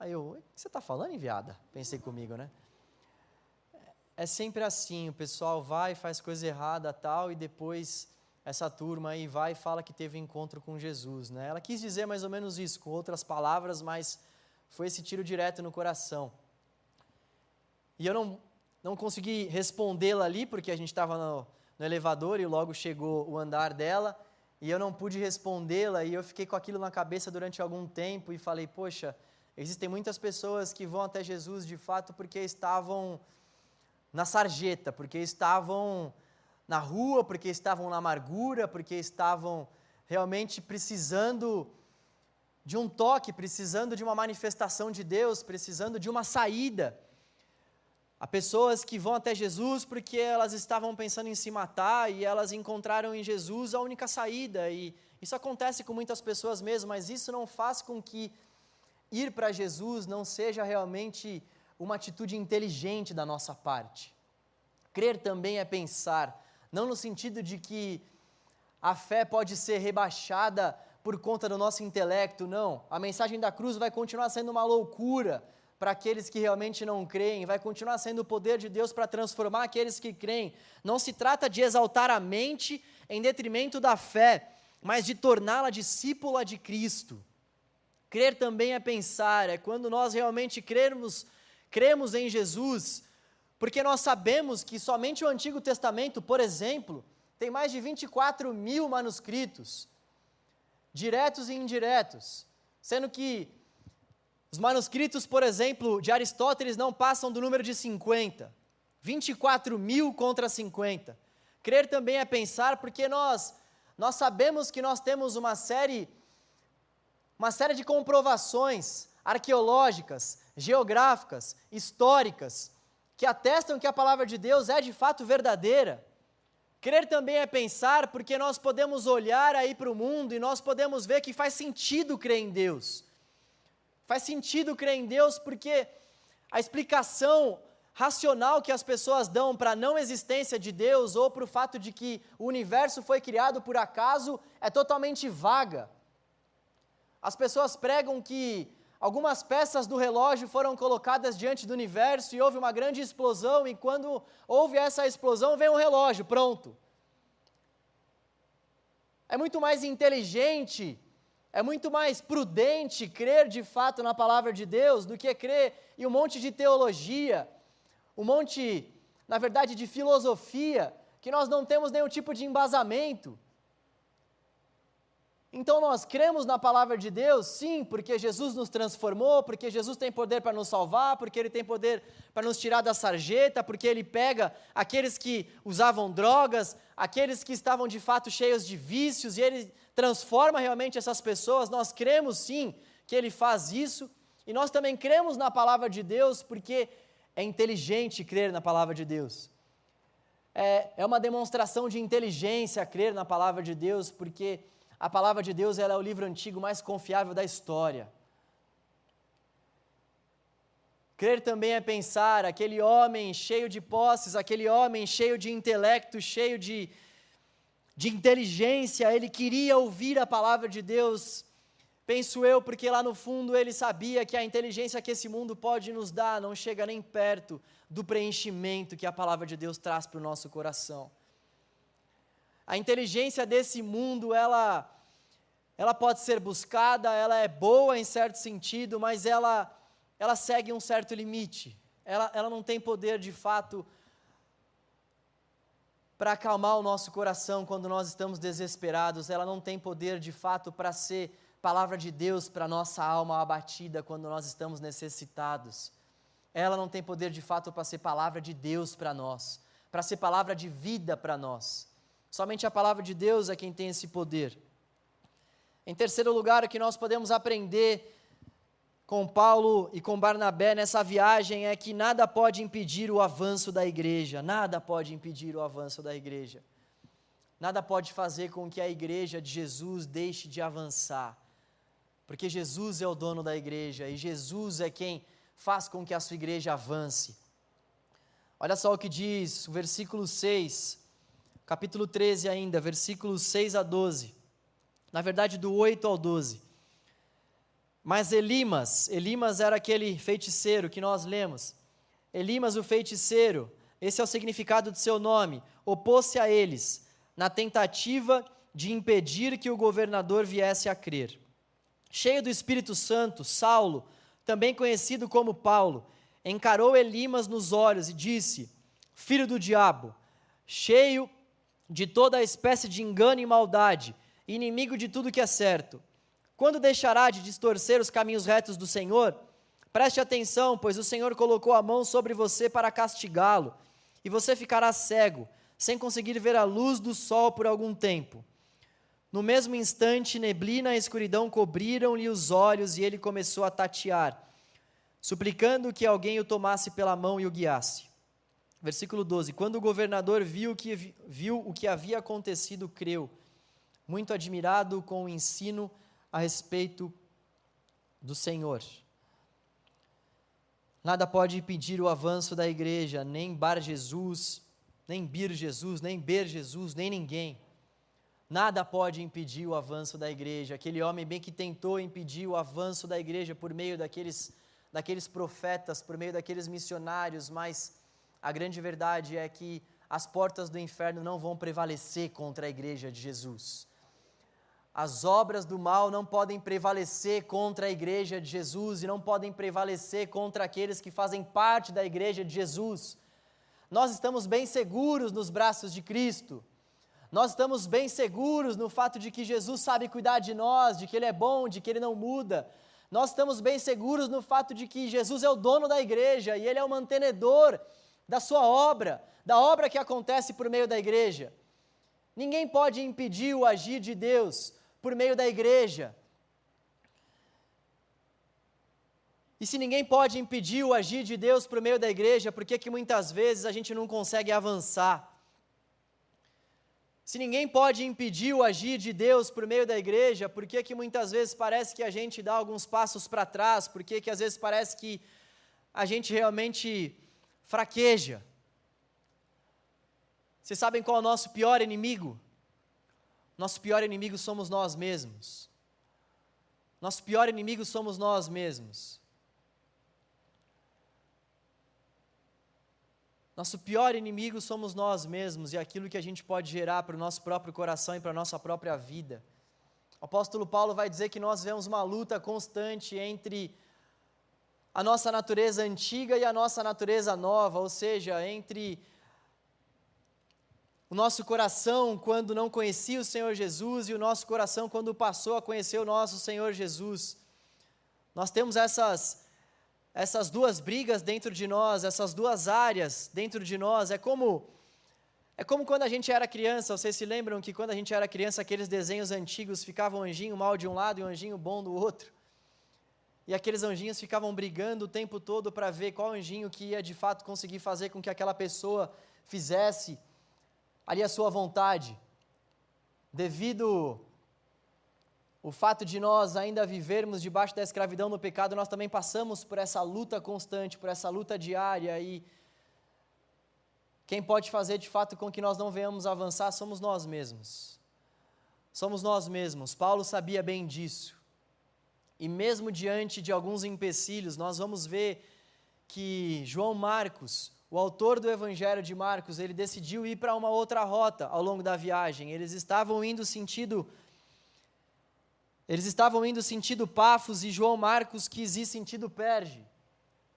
Aí eu: O que você está falando, enviada? Pensei comigo, né? É sempre assim: o pessoal vai, faz coisa errada tal, e depois essa turma aí vai e fala que teve encontro com Jesus, né? Ela quis dizer mais ou menos isso, com outras palavras, mas foi esse tiro direto no coração. E eu não, não consegui respondê-la ali, porque a gente estava no, no elevador e logo chegou o andar dela e eu não pude respondê-la e eu fiquei com aquilo na cabeça durante algum tempo e falei, poxa, existem muitas pessoas que vão até Jesus de fato porque estavam na sarjeta, porque estavam na rua, porque estavam na amargura, porque estavam realmente precisando de um toque, precisando de uma manifestação de Deus, precisando de uma saída. Há pessoas que vão até Jesus porque elas estavam pensando em se matar e elas encontraram em Jesus a única saída. E isso acontece com muitas pessoas mesmo, mas isso não faz com que ir para Jesus não seja realmente uma atitude inteligente da nossa parte. Crer também é pensar, não no sentido de que a fé pode ser rebaixada por conta do nosso intelecto, não. A mensagem da cruz vai continuar sendo uma loucura para aqueles que realmente não creem, vai continuar sendo o poder de Deus para transformar aqueles que creem. Não se trata de exaltar a mente em detrimento da fé, mas de torná-la discípula de Cristo. Crer também é pensar, é quando nós realmente cremos, cremos em Jesus, porque nós sabemos que somente o Antigo Testamento, por exemplo, tem mais de 24 mil manuscritos, diretos e indiretos, sendo que os manuscritos, por exemplo, de Aristóteles não passam do número de 50. 24 mil contra 50. Crer também é pensar, porque nós, nós sabemos que nós temos uma série, uma série de comprovações arqueológicas, geográficas, históricas, que atestam que a palavra de Deus é de fato verdadeira. Crer também é pensar, porque nós podemos olhar aí para o mundo e nós podemos ver que faz sentido crer em Deus. Faz sentido crer em Deus porque a explicação racional que as pessoas dão para a não existência de Deus ou para o fato de que o universo foi criado por acaso é totalmente vaga. As pessoas pregam que algumas peças do relógio foram colocadas diante do universo e houve uma grande explosão, e quando houve essa explosão, veio um relógio, pronto. É muito mais inteligente É muito mais prudente crer de fato na palavra de Deus do que crer em um monte de teologia, um monte, na verdade, de filosofia, que nós não temos nenhum tipo de embasamento. Então nós cremos na palavra de Deus, sim, porque Jesus nos transformou, porque Jesus tem poder para nos salvar, porque Ele tem poder para nos tirar da sarjeta, porque Ele pega aqueles que usavam drogas, aqueles que estavam de fato cheios de vícios, e Ele transforma realmente essas pessoas. Nós cremos sim que Ele faz isso, e nós também cremos na palavra de Deus, porque é inteligente crer na palavra de Deus. É, é uma demonstração de inteligência crer na palavra de Deus, porque a palavra de Deus é o livro antigo mais confiável da história. Crer também é pensar aquele homem cheio de posses, aquele homem cheio de intelecto, cheio de, de inteligência, ele queria ouvir a palavra de Deus. Penso eu, porque lá no fundo ele sabia que a inteligência que esse mundo pode nos dar não chega nem perto do preenchimento que a palavra de Deus traz para o nosso coração. A inteligência desse mundo, ela, ela pode ser buscada, ela é boa em certo sentido, mas ela, ela segue um certo limite. Ela, ela não tem poder de fato para acalmar o nosso coração quando nós estamos desesperados, ela não tem poder de fato para ser palavra de Deus para nossa alma abatida quando nós estamos necessitados. Ela não tem poder de fato para ser palavra de Deus para nós, para ser palavra de vida para nós. Somente a palavra de Deus é quem tem esse poder. Em terceiro lugar, o que nós podemos aprender com Paulo e com Barnabé nessa viagem é que nada pode impedir o avanço da igreja, nada pode impedir o avanço da igreja. Nada pode fazer com que a igreja de Jesus deixe de avançar, porque Jesus é o dono da igreja e Jesus é quem faz com que a sua igreja avance. Olha só o que diz o versículo 6 capítulo 13 ainda, versículos 6 a 12. Na verdade, do 8 ao 12. Mas Elimas, Elimas era aquele feiticeiro que nós lemos. Elimas, o feiticeiro, esse é o significado de seu nome, opôs-se a eles, na tentativa de impedir que o governador viesse a crer. Cheio do Espírito Santo, Saulo, também conhecido como Paulo, encarou Elimas nos olhos e disse: Filho do diabo, cheio de toda a espécie de engano e maldade, inimigo de tudo que é certo. Quando deixará de distorcer os caminhos retos do Senhor? Preste atenção, pois o Senhor colocou a mão sobre você para castigá-lo, e você ficará cego, sem conseguir ver a luz do sol por algum tempo. No mesmo instante, neblina e escuridão cobriram-lhe os olhos e ele começou a tatear, suplicando que alguém o tomasse pela mão e o guiasse. Versículo 12: Quando o governador viu, que, viu o que havia acontecido, creu, muito admirado com o ensino a respeito do Senhor. Nada pode impedir o avanço da igreja, nem Bar Jesus, nem Bir Jesus, nem Ber Jesus, nem ninguém. Nada pode impedir o avanço da igreja. Aquele homem bem que tentou impedir o avanço da igreja por meio daqueles, daqueles profetas, por meio daqueles missionários, mas a grande verdade é que as portas do inferno não vão prevalecer contra a igreja de Jesus. As obras do mal não podem prevalecer contra a igreja de Jesus e não podem prevalecer contra aqueles que fazem parte da igreja de Jesus. Nós estamos bem seguros nos braços de Cristo. Nós estamos bem seguros no fato de que Jesus sabe cuidar de nós, de que Ele é bom, de que Ele não muda. Nós estamos bem seguros no fato de que Jesus é o dono da igreja e Ele é o mantenedor da sua obra, da obra que acontece por meio da igreja. Ninguém pode impedir o agir de Deus por meio da igreja. E se ninguém pode impedir o agir de Deus por meio da igreja, por que, que muitas vezes a gente não consegue avançar? Se ninguém pode impedir o agir de Deus por meio da igreja, por que, que muitas vezes parece que a gente dá alguns passos para trás? Por que, que às vezes parece que a gente realmente fraqueja. Vocês sabem qual é o nosso pior inimigo? Nosso pior inimigo somos nós mesmos. Nosso pior inimigo somos nós mesmos. Nosso pior inimigo somos nós mesmos e aquilo que a gente pode gerar para o nosso próprio coração e para a nossa própria vida. O apóstolo Paulo vai dizer que nós vemos uma luta constante entre a nossa natureza antiga e a nossa natureza nova, ou seja, entre o nosso coração quando não conhecia o Senhor Jesus e o nosso coração quando passou a conhecer o nosso Senhor Jesus. Nós temos essas essas duas brigas dentro de nós, essas duas áreas dentro de nós. É como é como quando a gente era criança, vocês se lembram que quando a gente era criança, aqueles desenhos antigos ficavam um anjinho mal de um lado e um anjinho bom do outro? E aqueles anjinhos ficavam brigando o tempo todo para ver qual anjinho que ia de fato conseguir fazer com que aquela pessoa fizesse ali a sua vontade. Devido o fato de nós ainda vivermos debaixo da escravidão no pecado, nós também passamos por essa luta constante, por essa luta diária e quem pode fazer de fato com que nós não venhamos avançar somos nós mesmos. Somos nós mesmos. Paulo sabia bem disso. E mesmo diante de alguns empecilhos, nós vamos ver que João Marcos, o autor do Evangelho de Marcos, ele decidiu ir para uma outra rota ao longo da viagem. Eles estavam indo sentido eles estavam indo sentido Pafos e João Marcos quis ir sentido Perge.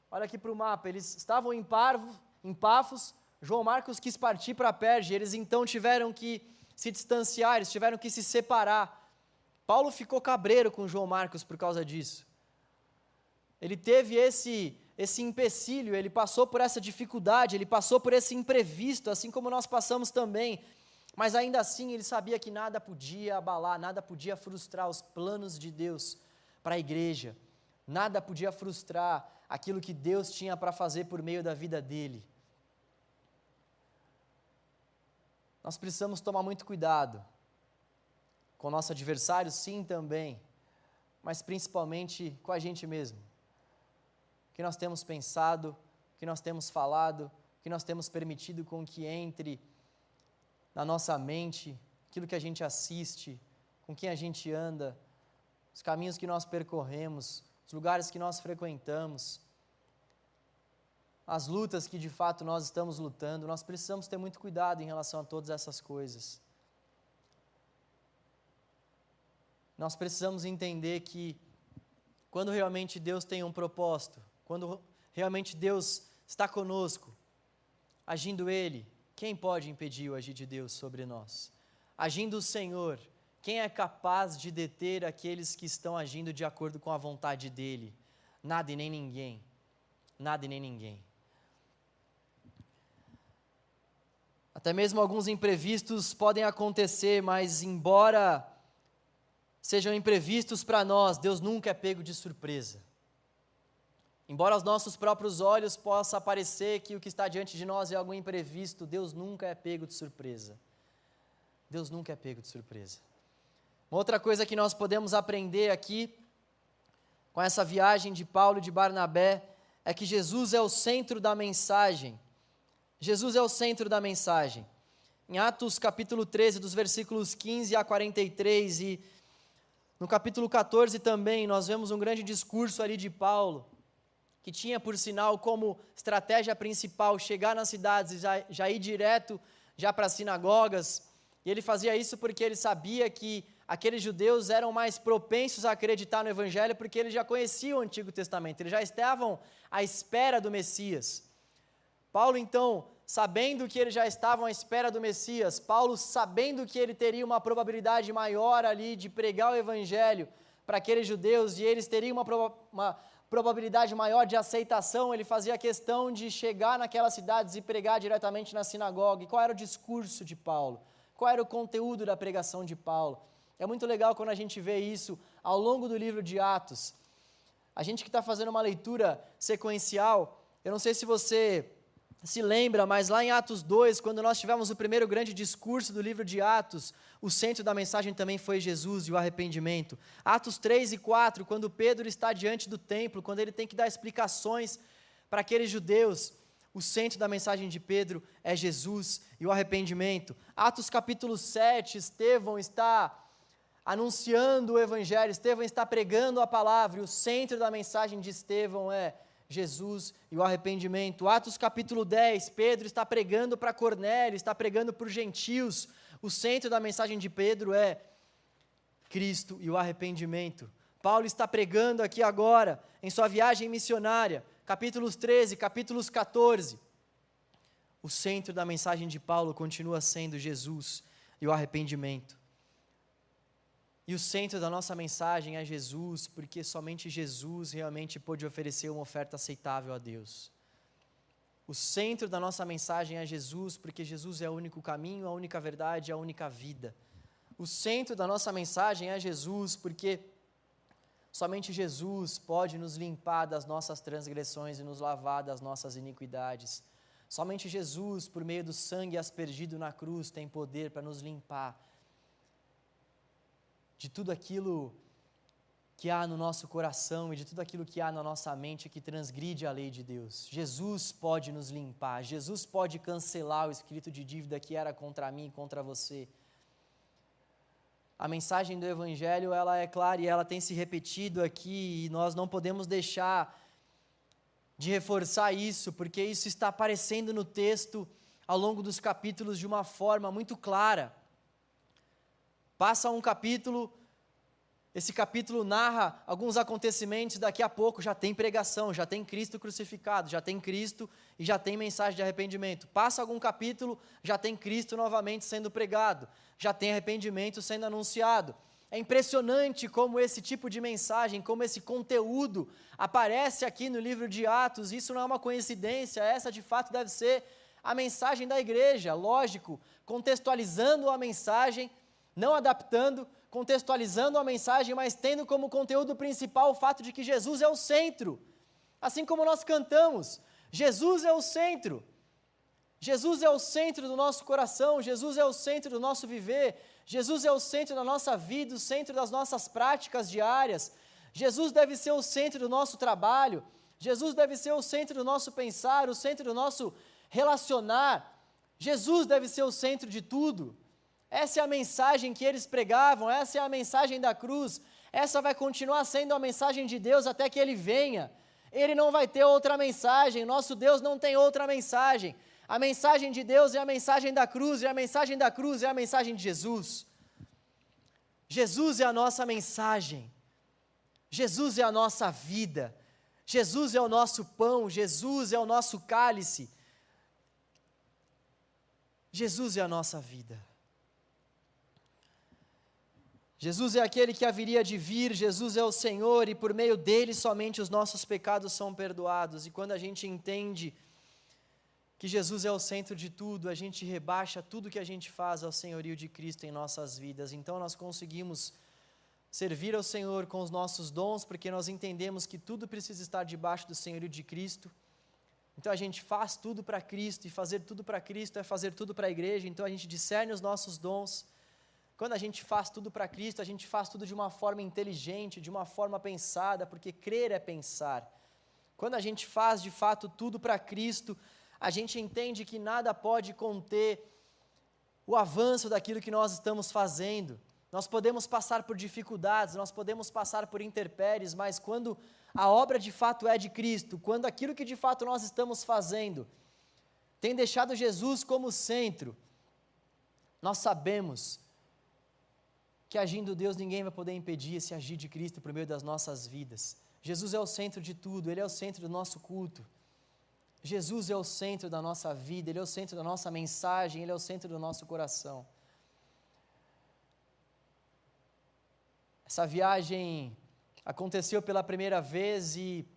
Olha aqui para o mapa, eles estavam em, Parvo, em Pafos, João Marcos quis partir para Perge, eles então tiveram que se distanciar, eles tiveram que se separar. Paulo ficou cabreiro com João Marcos por causa disso. Ele teve esse esse empecilho, ele passou por essa dificuldade, ele passou por esse imprevisto, assim como nós passamos também. Mas ainda assim, ele sabia que nada podia abalar, nada podia frustrar os planos de Deus para a igreja. Nada podia frustrar aquilo que Deus tinha para fazer por meio da vida dele. Nós precisamos tomar muito cuidado com o nosso adversário, sim, também, mas principalmente com a gente mesmo. Que nós temos pensado, que nós temos falado, que nós temos permitido com que entre na nossa mente, aquilo que a gente assiste, com quem a gente anda, os caminhos que nós percorremos, os lugares que nós frequentamos, as lutas que de fato nós estamos lutando, nós precisamos ter muito cuidado em relação a todas essas coisas. Nós precisamos entender que quando realmente Deus tem um propósito, quando realmente Deus está conosco, agindo Ele, quem pode impedir o agir de Deus sobre nós? Agindo o Senhor, quem é capaz de deter aqueles que estão agindo de acordo com a vontade dEle? Nada e nem ninguém. Nada e nem ninguém. Até mesmo alguns imprevistos podem acontecer, mas embora sejam imprevistos para nós, Deus nunca é pego de surpresa. Embora aos nossos próprios olhos possa parecer que o que está diante de nós é algo imprevisto, Deus nunca é pego de surpresa. Deus nunca é pego de surpresa. Uma outra coisa que nós podemos aprender aqui, com essa viagem de Paulo e de Barnabé, é que Jesus é o centro da mensagem. Jesus é o centro da mensagem. Em Atos capítulo 13, dos versículos 15 a 43 e no capítulo 14 também, nós vemos um grande discurso ali de Paulo, que tinha por sinal como estratégia principal chegar nas cidades e já, já ir direto já para as sinagogas. E ele fazia isso porque ele sabia que aqueles judeus eram mais propensos a acreditar no Evangelho porque eles já conheciam o Antigo Testamento, eles já estavam à espera do Messias. Paulo, então, sabendo que eles já estavam à espera do Messias, Paulo sabendo que ele teria uma probabilidade maior ali de pregar o Evangelho para aqueles judeus e eles teriam uma, uma probabilidade maior de aceitação, ele fazia questão de chegar naquelas cidades e pregar diretamente na sinagoga. E qual era o discurso de Paulo? Qual era o conteúdo da pregação de Paulo? É muito legal quando a gente vê isso ao longo do livro de Atos. A gente que está fazendo uma leitura sequencial, eu não sei se você se lembra, mas lá em Atos 2, quando nós tivemos o primeiro grande discurso do livro de Atos, o centro da mensagem também foi Jesus e o arrependimento. Atos 3 e 4, quando Pedro está diante do templo, quando ele tem que dar explicações para aqueles judeus, o centro da mensagem de Pedro é Jesus e o arrependimento. Atos capítulo 7, Estevão está anunciando o evangelho, Estevão está pregando a palavra, e o centro da mensagem de Estevão é Jesus e o arrependimento. Atos capítulo 10, Pedro está pregando para Cornélio, está pregando para os gentios. O centro da mensagem de Pedro é Cristo e o arrependimento. Paulo está pregando aqui agora, em sua viagem missionária, capítulos 13, capítulos 14. O centro da mensagem de Paulo continua sendo Jesus e o arrependimento. E o centro da nossa mensagem é Jesus, porque somente Jesus realmente pôde oferecer uma oferta aceitável a Deus. O centro da nossa mensagem é Jesus, porque Jesus é o único caminho, a única verdade, a única vida. O centro da nossa mensagem é Jesus, porque somente Jesus pode nos limpar das nossas transgressões e nos lavar das nossas iniquidades. Somente Jesus, por meio do sangue aspergido na cruz, tem poder para nos limpar de tudo aquilo que há no nosso coração e de tudo aquilo que há na nossa mente que transgride a lei de Deus. Jesus pode nos limpar, Jesus pode cancelar o escrito de dívida que era contra mim e contra você. A mensagem do Evangelho ela é clara e ela tem se repetido aqui e nós não podemos deixar de reforçar isso, porque isso está aparecendo no texto ao longo dos capítulos de uma forma muito clara. Passa um capítulo, esse capítulo narra alguns acontecimentos, daqui a pouco já tem pregação, já tem Cristo crucificado, já tem Cristo e já tem mensagem de arrependimento. Passa algum capítulo, já tem Cristo novamente sendo pregado, já tem arrependimento sendo anunciado. É impressionante como esse tipo de mensagem, como esse conteúdo aparece aqui no livro de Atos. Isso não é uma coincidência, essa de fato deve ser a mensagem da igreja, lógico, contextualizando a mensagem não adaptando, contextualizando a mensagem, mas tendo como conteúdo principal o fato de que Jesus é o centro. Assim como nós cantamos, Jesus é o centro. Jesus é o centro do nosso coração, Jesus é o centro do nosso viver, Jesus é o centro da nossa vida, o centro das nossas práticas diárias. Jesus deve ser o centro do nosso trabalho, Jesus deve ser o centro do nosso pensar, o centro do nosso relacionar. Jesus deve ser o centro de tudo. Essa é a mensagem que eles pregavam, essa é a mensagem da cruz, essa vai continuar sendo a mensagem de Deus até que ele venha. Ele não vai ter outra mensagem, nosso Deus não tem outra mensagem. A mensagem de Deus é a mensagem da cruz, e a mensagem da cruz é a mensagem de Jesus. Jesus é a nossa mensagem, Jesus é a nossa vida, Jesus é o nosso pão, Jesus é o nosso cálice, Jesus é a nossa vida. Jesus é aquele que haveria de vir, Jesus é o Senhor e por meio dele somente os nossos pecados são perdoados. E quando a gente entende que Jesus é o centro de tudo, a gente rebaixa tudo que a gente faz ao senhorio de Cristo em nossas vidas. Então nós conseguimos servir ao Senhor com os nossos dons, porque nós entendemos que tudo precisa estar debaixo do senhorio de Cristo. Então a gente faz tudo para Cristo e fazer tudo para Cristo é fazer tudo para a igreja. Então a gente discerne os nossos dons quando a gente faz tudo para Cristo, a gente faz tudo de uma forma inteligente, de uma forma pensada, porque crer é pensar. Quando a gente faz de fato tudo para Cristo, a gente entende que nada pode conter o avanço daquilo que nós estamos fazendo. Nós podemos passar por dificuldades, nós podemos passar por interpéries, mas quando a obra de fato é de Cristo, quando aquilo que de fato nós estamos fazendo tem deixado Jesus como centro, nós sabemos que agindo Deus ninguém vai poder impedir esse agir de Cristo por meio das nossas vidas. Jesus é o centro de tudo, Ele é o centro do nosso culto. Jesus é o centro da nossa vida, Ele é o centro da nossa mensagem, Ele é o centro do nosso coração. Essa viagem aconteceu pela primeira vez e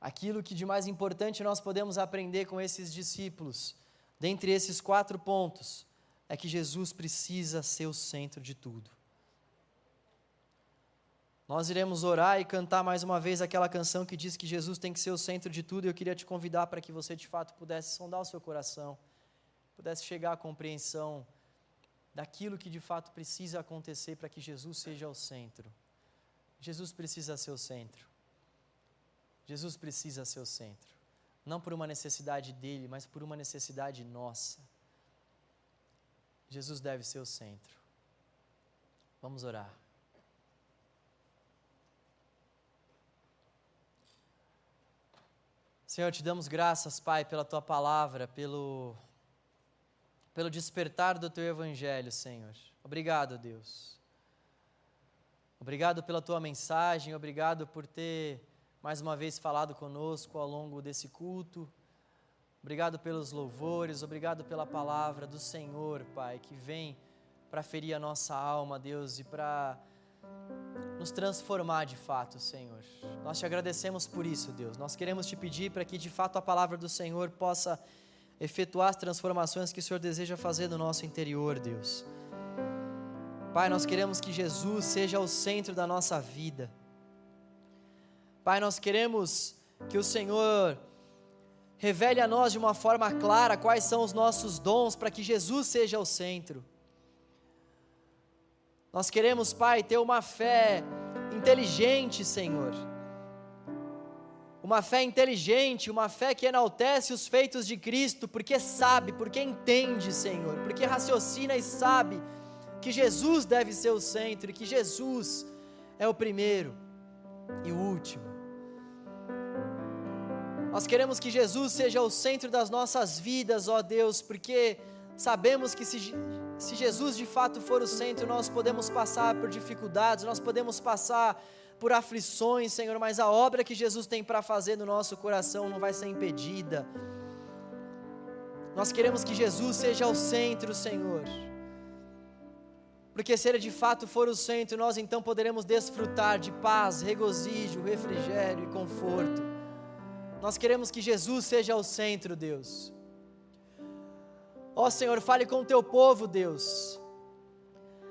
aquilo que de mais importante nós podemos aprender com esses discípulos, dentre esses quatro pontos, é que Jesus precisa ser o centro de tudo. Nós iremos orar e cantar mais uma vez aquela canção que diz que Jesus tem que ser o centro de tudo, e eu queria te convidar para que você de fato pudesse sondar o seu coração, pudesse chegar à compreensão daquilo que de fato precisa acontecer para que Jesus seja o centro. Jesus precisa ser o centro. Jesus precisa ser o centro. Não por uma necessidade dele, mas por uma necessidade nossa. Jesus deve ser o centro. Vamos orar. Senhor, te damos graças, Pai, pela tua palavra, pelo, pelo despertar do teu evangelho, Senhor. Obrigado, Deus. Obrigado pela tua mensagem, obrigado por ter mais uma vez falado conosco ao longo desse culto. Obrigado pelos louvores, obrigado pela palavra do Senhor, Pai, que vem para ferir a nossa alma, Deus, e para nos transformar de fato, Senhor. Nós te agradecemos por isso, Deus. Nós queremos te pedir para que de fato a palavra do Senhor possa efetuar as transformações que o Senhor deseja fazer no nosso interior, Deus. Pai, nós queremos que Jesus seja o centro da nossa vida. Pai, nós queremos que o Senhor revele a nós de uma forma clara quais são os nossos dons para que Jesus seja o centro. Nós queremos, Pai, ter uma fé inteligente, Senhor. Uma fé inteligente, uma fé que enaltece os feitos de Cristo, porque sabe, porque entende, Senhor, porque raciocina e sabe que Jesus deve ser o centro e que Jesus é o primeiro e o último. Nós queremos que Jesus seja o centro das nossas vidas, ó Deus, porque sabemos que se, se Jesus de fato for o centro, nós podemos passar por dificuldades, nós podemos passar por aflições, Senhor, mas a obra que Jesus tem para fazer no nosso coração não vai ser impedida. Nós queremos que Jesus seja o centro, Senhor. Porque se Ele de fato for o centro, nós então poderemos desfrutar de paz, regozijo, refrigério e conforto. Nós queremos que Jesus seja o centro, Deus. Ó Senhor, fale com o teu povo, Deus.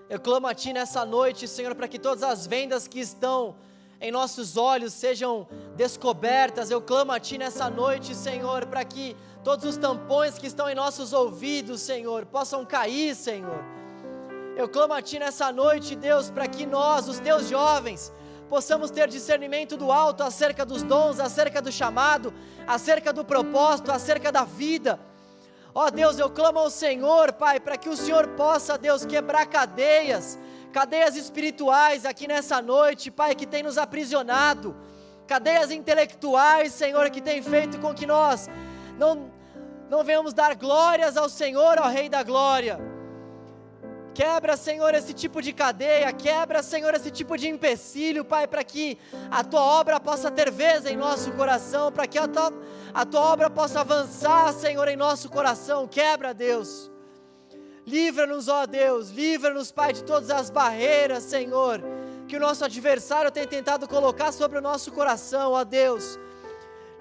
Eu clamo a Ti nessa noite, Senhor, para que todas as vendas que estão em nossos olhos sejam descobertas. Eu clamo a Ti nessa noite, Senhor, para que todos os tampões que estão em nossos ouvidos, Senhor, possam cair, Senhor eu clamo a Ti nessa noite, Deus, para que nós, os Teus jovens, possamos ter discernimento do alto acerca dos dons, acerca do chamado, acerca do propósito, acerca da vida. Ó oh, Deus, eu clamo ao Senhor, Pai, para que o Senhor possa, Deus, quebrar cadeias, cadeias espirituais aqui nessa noite, Pai, que tem nos aprisionado, cadeias intelectuais, Senhor, que tem feito com que nós não, não venhamos dar glórias ao Senhor, ó Rei da Glória. Quebra, Senhor, esse tipo de cadeia, quebra, Senhor, esse tipo de empecilho, Pai, para que a tua obra possa ter vez em nosso coração, para que a tua, a tua obra possa avançar, Senhor, em nosso coração. Quebra, Deus. Livra-nos, ó Deus, livra-nos, Pai, de todas as barreiras, Senhor, que o nosso adversário tem tentado colocar sobre o nosso coração, ó Deus.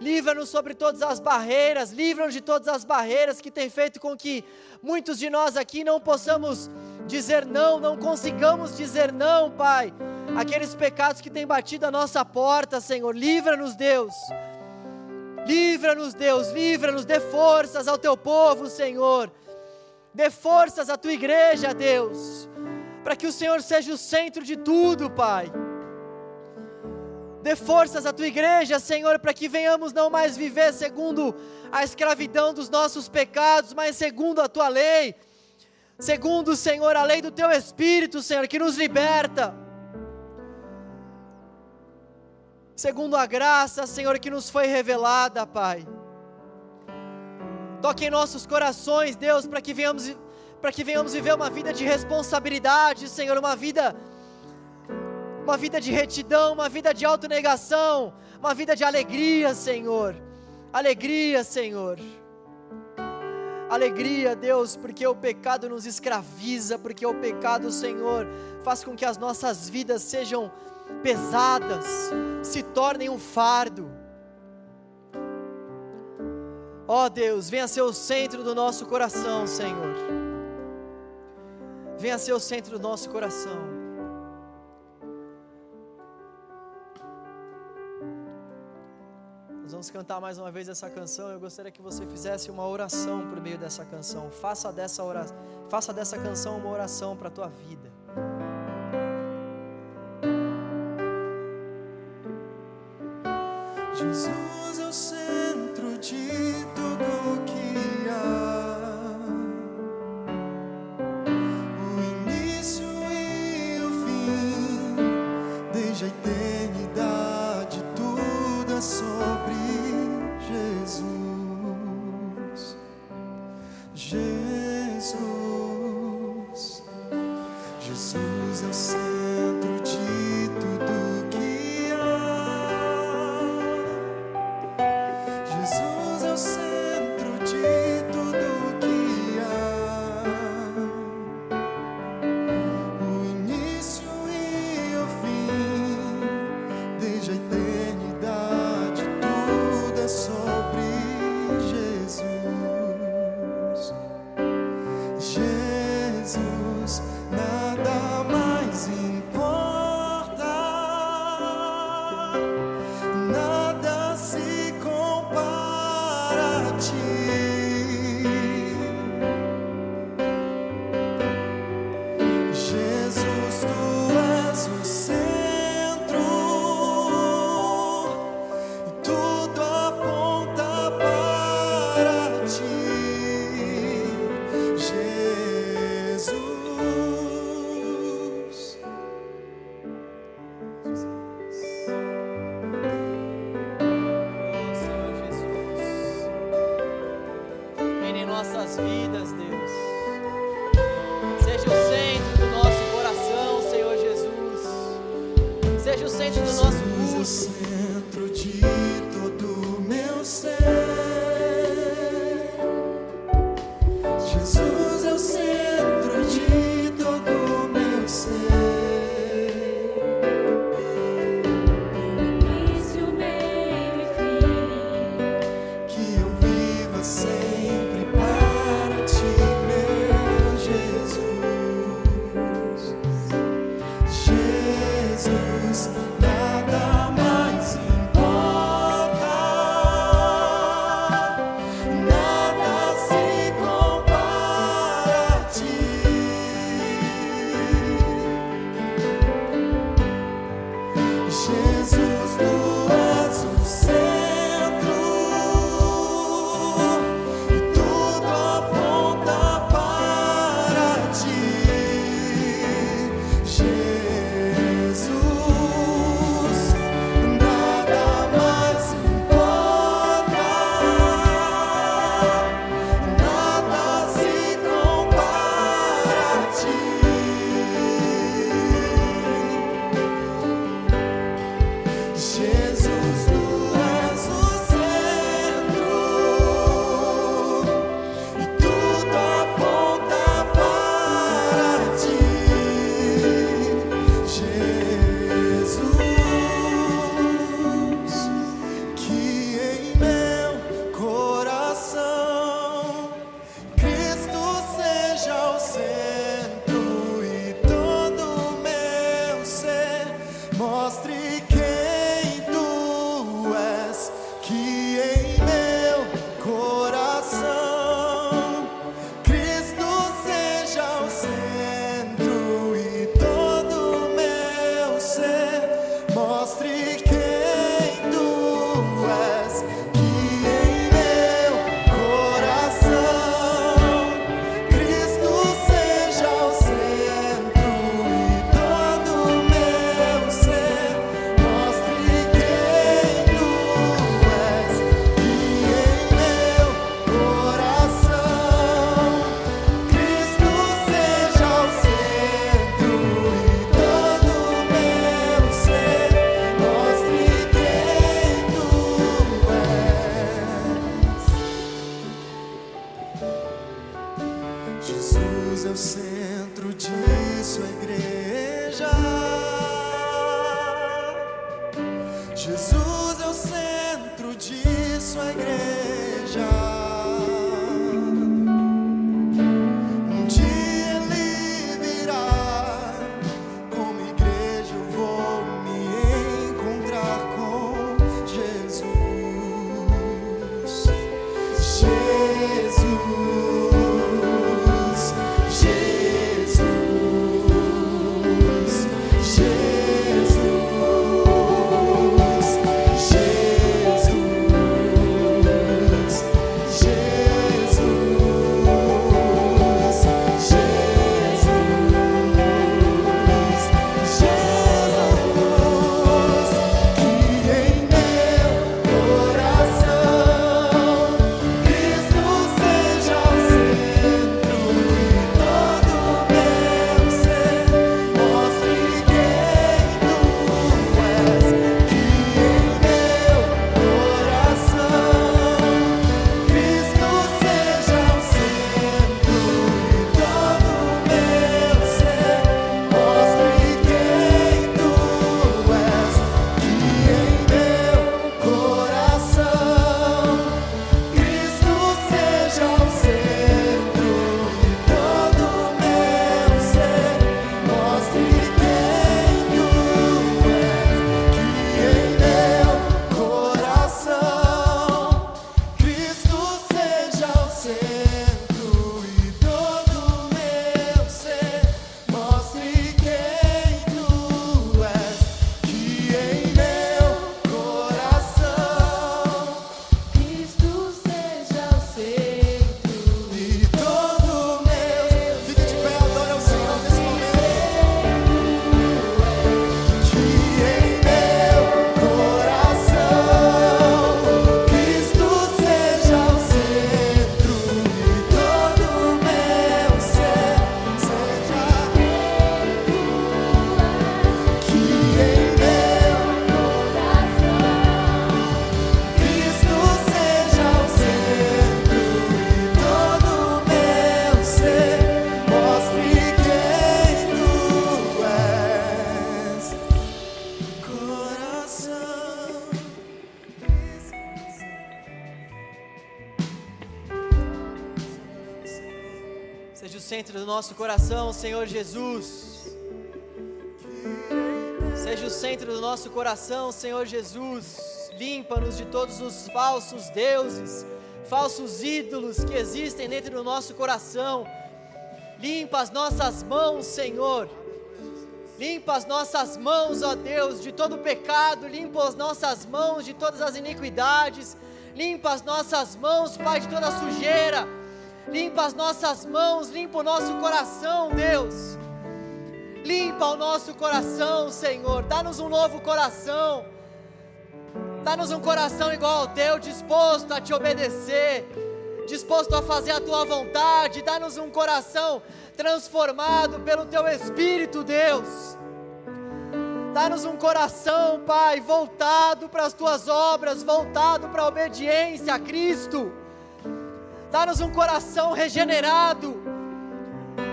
Livra-nos sobre todas as barreiras, livra-nos de todas as barreiras que tem feito com que muitos de nós aqui não possamos dizer não, não consigamos dizer não, Pai. Aqueles pecados que têm batido a nossa porta, Senhor, livra-nos, Deus. Livra-nos, Deus, livra-nos, dê forças ao teu povo, Senhor. Dê forças à tua igreja, Deus, para que o Senhor seja o centro de tudo, Pai. Dê forças à tua igreja, Senhor, para que venhamos não mais viver segundo a escravidão dos nossos pecados, mas segundo a tua lei segundo, Senhor, a lei do teu Espírito, Senhor, que nos liberta. Segundo a graça, Senhor, que nos foi revelada, Pai. Toque em nossos corações, Deus, para que venhamos para que venhamos viver uma vida de responsabilidade, Senhor, uma vida uma vida de retidão, uma vida de autonegação, uma vida de alegria, Senhor. Alegria, Senhor. Alegria, Deus, porque o pecado nos escraviza, porque o pecado, Senhor, faz com que as nossas vidas sejam pesadas, se tornem um fardo. Ó oh, Deus, venha ser o centro do nosso coração, Senhor. Venha ser o centro do nosso coração. Vamos cantar mais uma vez essa canção. Eu gostaria que você fizesse uma oração por meio dessa canção. Faça dessa, oração, faça dessa canção uma oração para a tua vida. Jesus é o nosso coração, Senhor Jesus. Seja o centro do nosso coração, Senhor Jesus. Limpa-nos de todos os falsos deuses, falsos ídolos que existem dentro do nosso coração. Limpa as nossas mãos, Senhor. Limpa as nossas mãos, ó Deus, de todo pecado. Limpa as nossas mãos de todas as iniquidades. Limpa as nossas mãos, Pai, de toda sujeira. Limpa as nossas mãos, limpa o nosso coração, Deus. Limpa o nosso coração, Senhor. Dá-nos um novo coração. Dá-nos um coração igual ao teu, disposto a te obedecer, disposto a fazer a tua vontade. Dá-nos um coração transformado pelo teu Espírito, Deus. Dá-nos um coração, Pai, voltado para as tuas obras, voltado para a obediência a Cristo. Dá-nos um coração regenerado.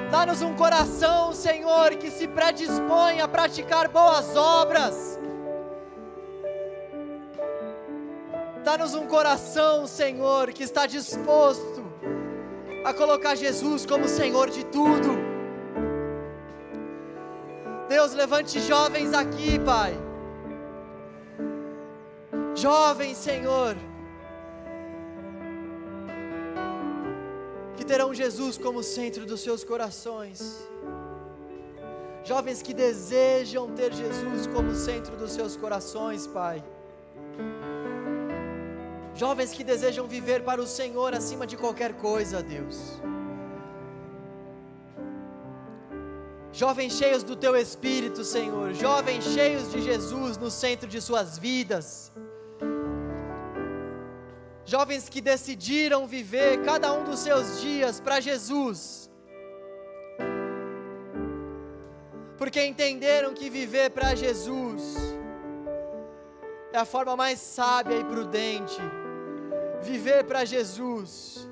Dá-nos um coração, Senhor, que se predispõe a praticar boas obras. Dá-nos um coração, Senhor, que está disposto a colocar Jesus como Senhor de tudo. Deus, levante jovens aqui, Pai. Jovens, Senhor, que terão Jesus como centro dos seus corações. Jovens que desejam ter Jesus como centro dos seus corações, Pai. Jovens que desejam viver para o Senhor acima de qualquer coisa, Deus. Jovens cheios do teu espírito, Senhor. Jovens cheios de Jesus no centro de suas vidas. Jovens que decidiram viver cada um dos seus dias para Jesus. Porque entenderam que viver para Jesus é a forma mais sábia e prudente. Viver para Jesus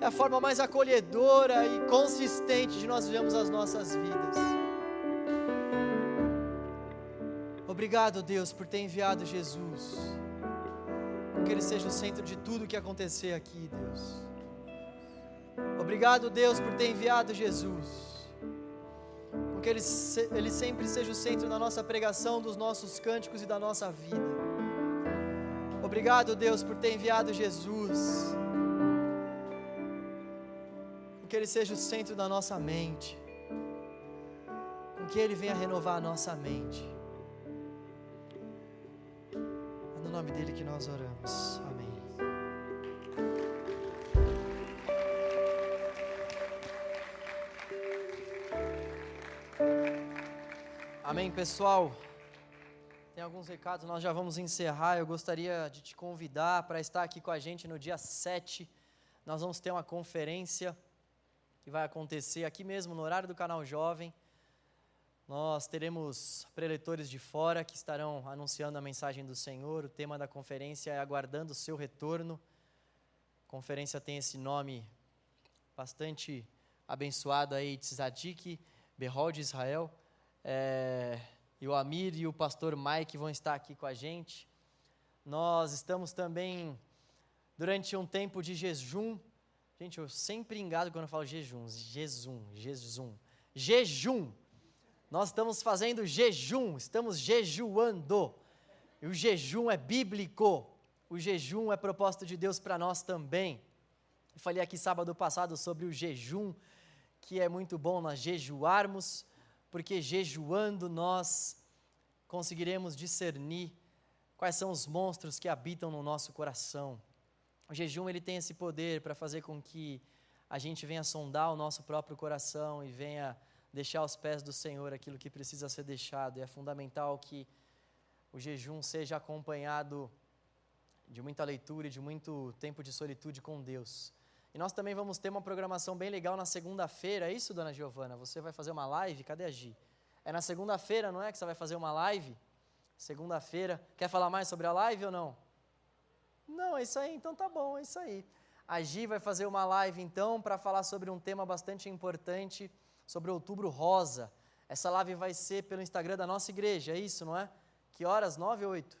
é a forma mais acolhedora e consistente de nós vivemos as nossas vidas. Obrigado, Deus, por ter enviado Jesus. Que Ele seja o centro de tudo que acontecer aqui, Deus. Obrigado, Deus, por ter enviado Jesus. Que ele, se, ele sempre seja o centro da nossa pregação, dos nossos cânticos e da nossa vida. Obrigado, Deus, por ter enviado Jesus. Que Ele seja o centro da nossa mente. Com que Ele venha renovar a nossa mente. Nome dele que nós oramos. Amém. Amém, pessoal. Tem alguns recados, nós já vamos encerrar. Eu gostaria de te convidar para estar aqui com a gente no dia 7. Nós vamos ter uma conferência que vai acontecer aqui mesmo no horário do canal Jovem. Nós teremos preletores de fora que estarão anunciando a mensagem do Senhor. O tema da conferência é Aguardando o seu retorno. A conferência tem esse nome bastante abençoado aí, Tzadik, Berrol de Israel. É, e o Amir e o pastor Mike vão estar aqui com a gente. Nós estamos também durante um tempo de jejum. Gente, eu sempre engado quando eu falo jejum. Jejum, jejum. Jejum. Nós estamos fazendo jejum, estamos jejuando. E o jejum é bíblico. O jejum é propósito de Deus para nós também. Eu falei aqui sábado passado sobre o jejum, que é muito bom nós jejuarmos porque jejuando nós conseguiremos discernir quais são os monstros que habitam no nosso coração. O jejum ele tem esse poder para fazer com que a gente venha sondar o nosso próprio coração e venha deixar aos pés do Senhor aquilo que precisa ser deixado. E é fundamental que o jejum seja acompanhado de muita leitura e de muito tempo de solitude com Deus. E nós também vamos ter uma programação bem legal na segunda-feira, é isso, dona Giovana? Você vai fazer uma live? Cadê a Gi? É na segunda-feira, não é? Que você vai fazer uma live? Segunda-feira. Quer falar mais sobre a live ou não? Não, é isso aí, então tá bom, é isso aí. A Gi vai fazer uma live então para falar sobre um tema bastante importante, sobre Outubro Rosa. Essa live vai ser pelo Instagram da nossa igreja, é isso, não é? Que horas? Nove ou oito?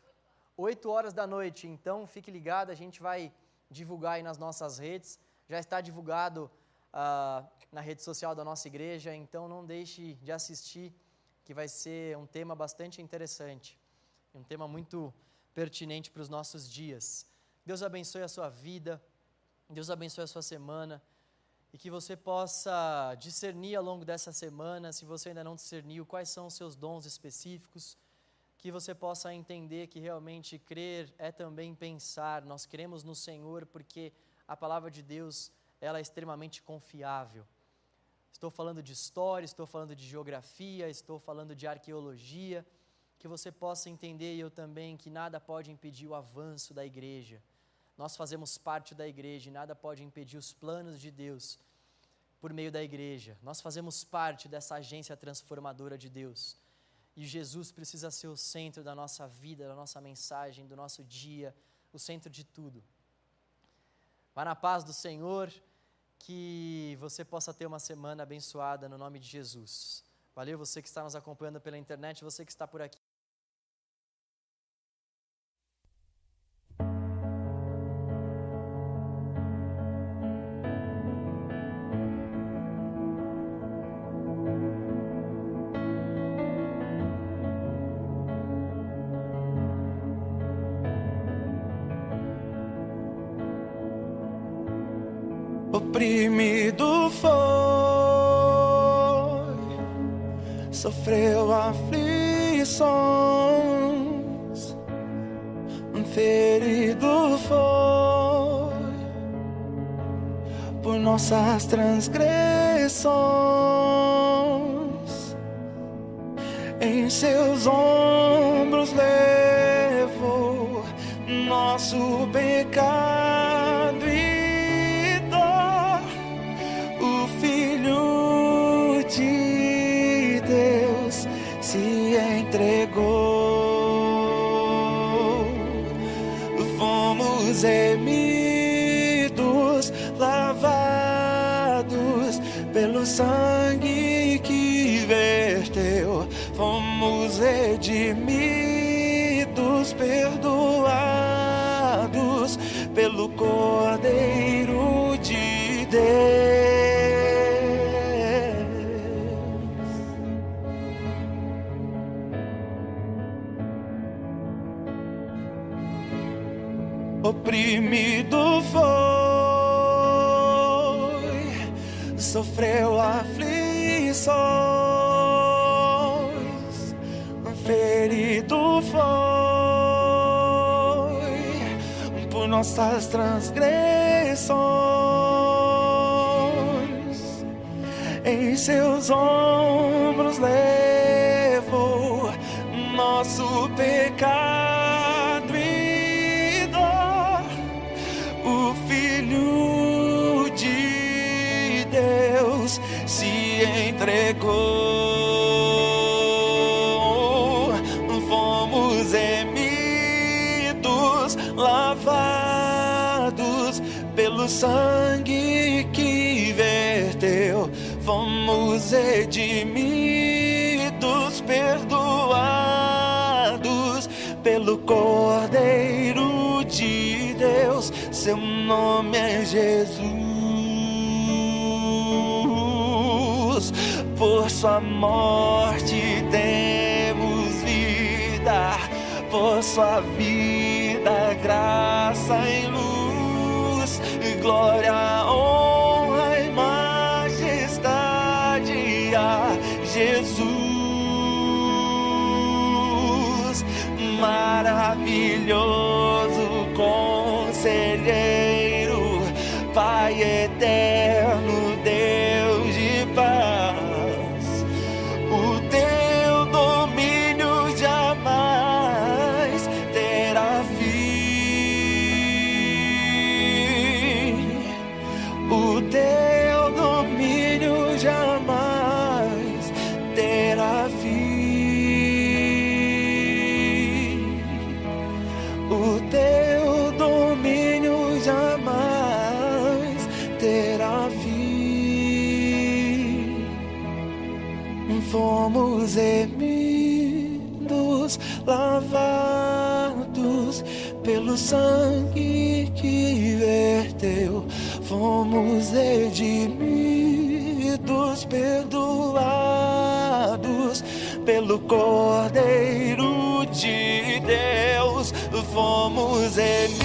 Oito horas da noite, então fique ligado, a gente vai divulgar aí nas nossas redes já está divulgado ah, na rede social da nossa igreja, então não deixe de assistir, que vai ser um tema bastante interessante, um tema muito pertinente para os nossos dias. Deus abençoe a sua vida, Deus abençoe a sua semana e que você possa discernir ao longo dessa semana, se você ainda não discerniu, quais são os seus dons específicos, que você possa entender que realmente crer é também pensar. Nós cremos no Senhor porque a palavra de Deus, ela é extremamente confiável. Estou falando de história, estou falando de geografia, estou falando de arqueologia, que você possa entender e eu também que nada pode impedir o avanço da igreja. Nós fazemos parte da igreja e nada pode impedir os planos de Deus por meio da igreja. Nós fazemos parte dessa agência transformadora de Deus. E Jesus precisa ser o centro da nossa vida, da nossa mensagem, do nosso dia, o centro de tudo. Vá na paz do Senhor, que você possa ter uma semana abençoada no nome de Jesus. Valeu você que está nos acompanhando pela internet, você que está por aqui. Aflições, ferido foi por nossas transgressões, em seus ombros levou nosso pecado pelo nossas transgressões, em seus ombros levou nosso pecado pelo Cordeiro de Deus. Seu nome é Jesus. Por sua morte temos vida, por sua vida, graça e luz, glória, honra maravilhoso Cordeiro de Deus, fomos remidos,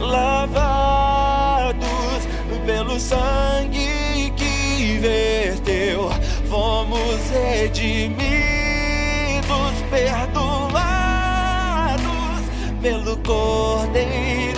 lavados pelo sangue que verteu, fomos redimidos, perdoados pelo Cordeiro.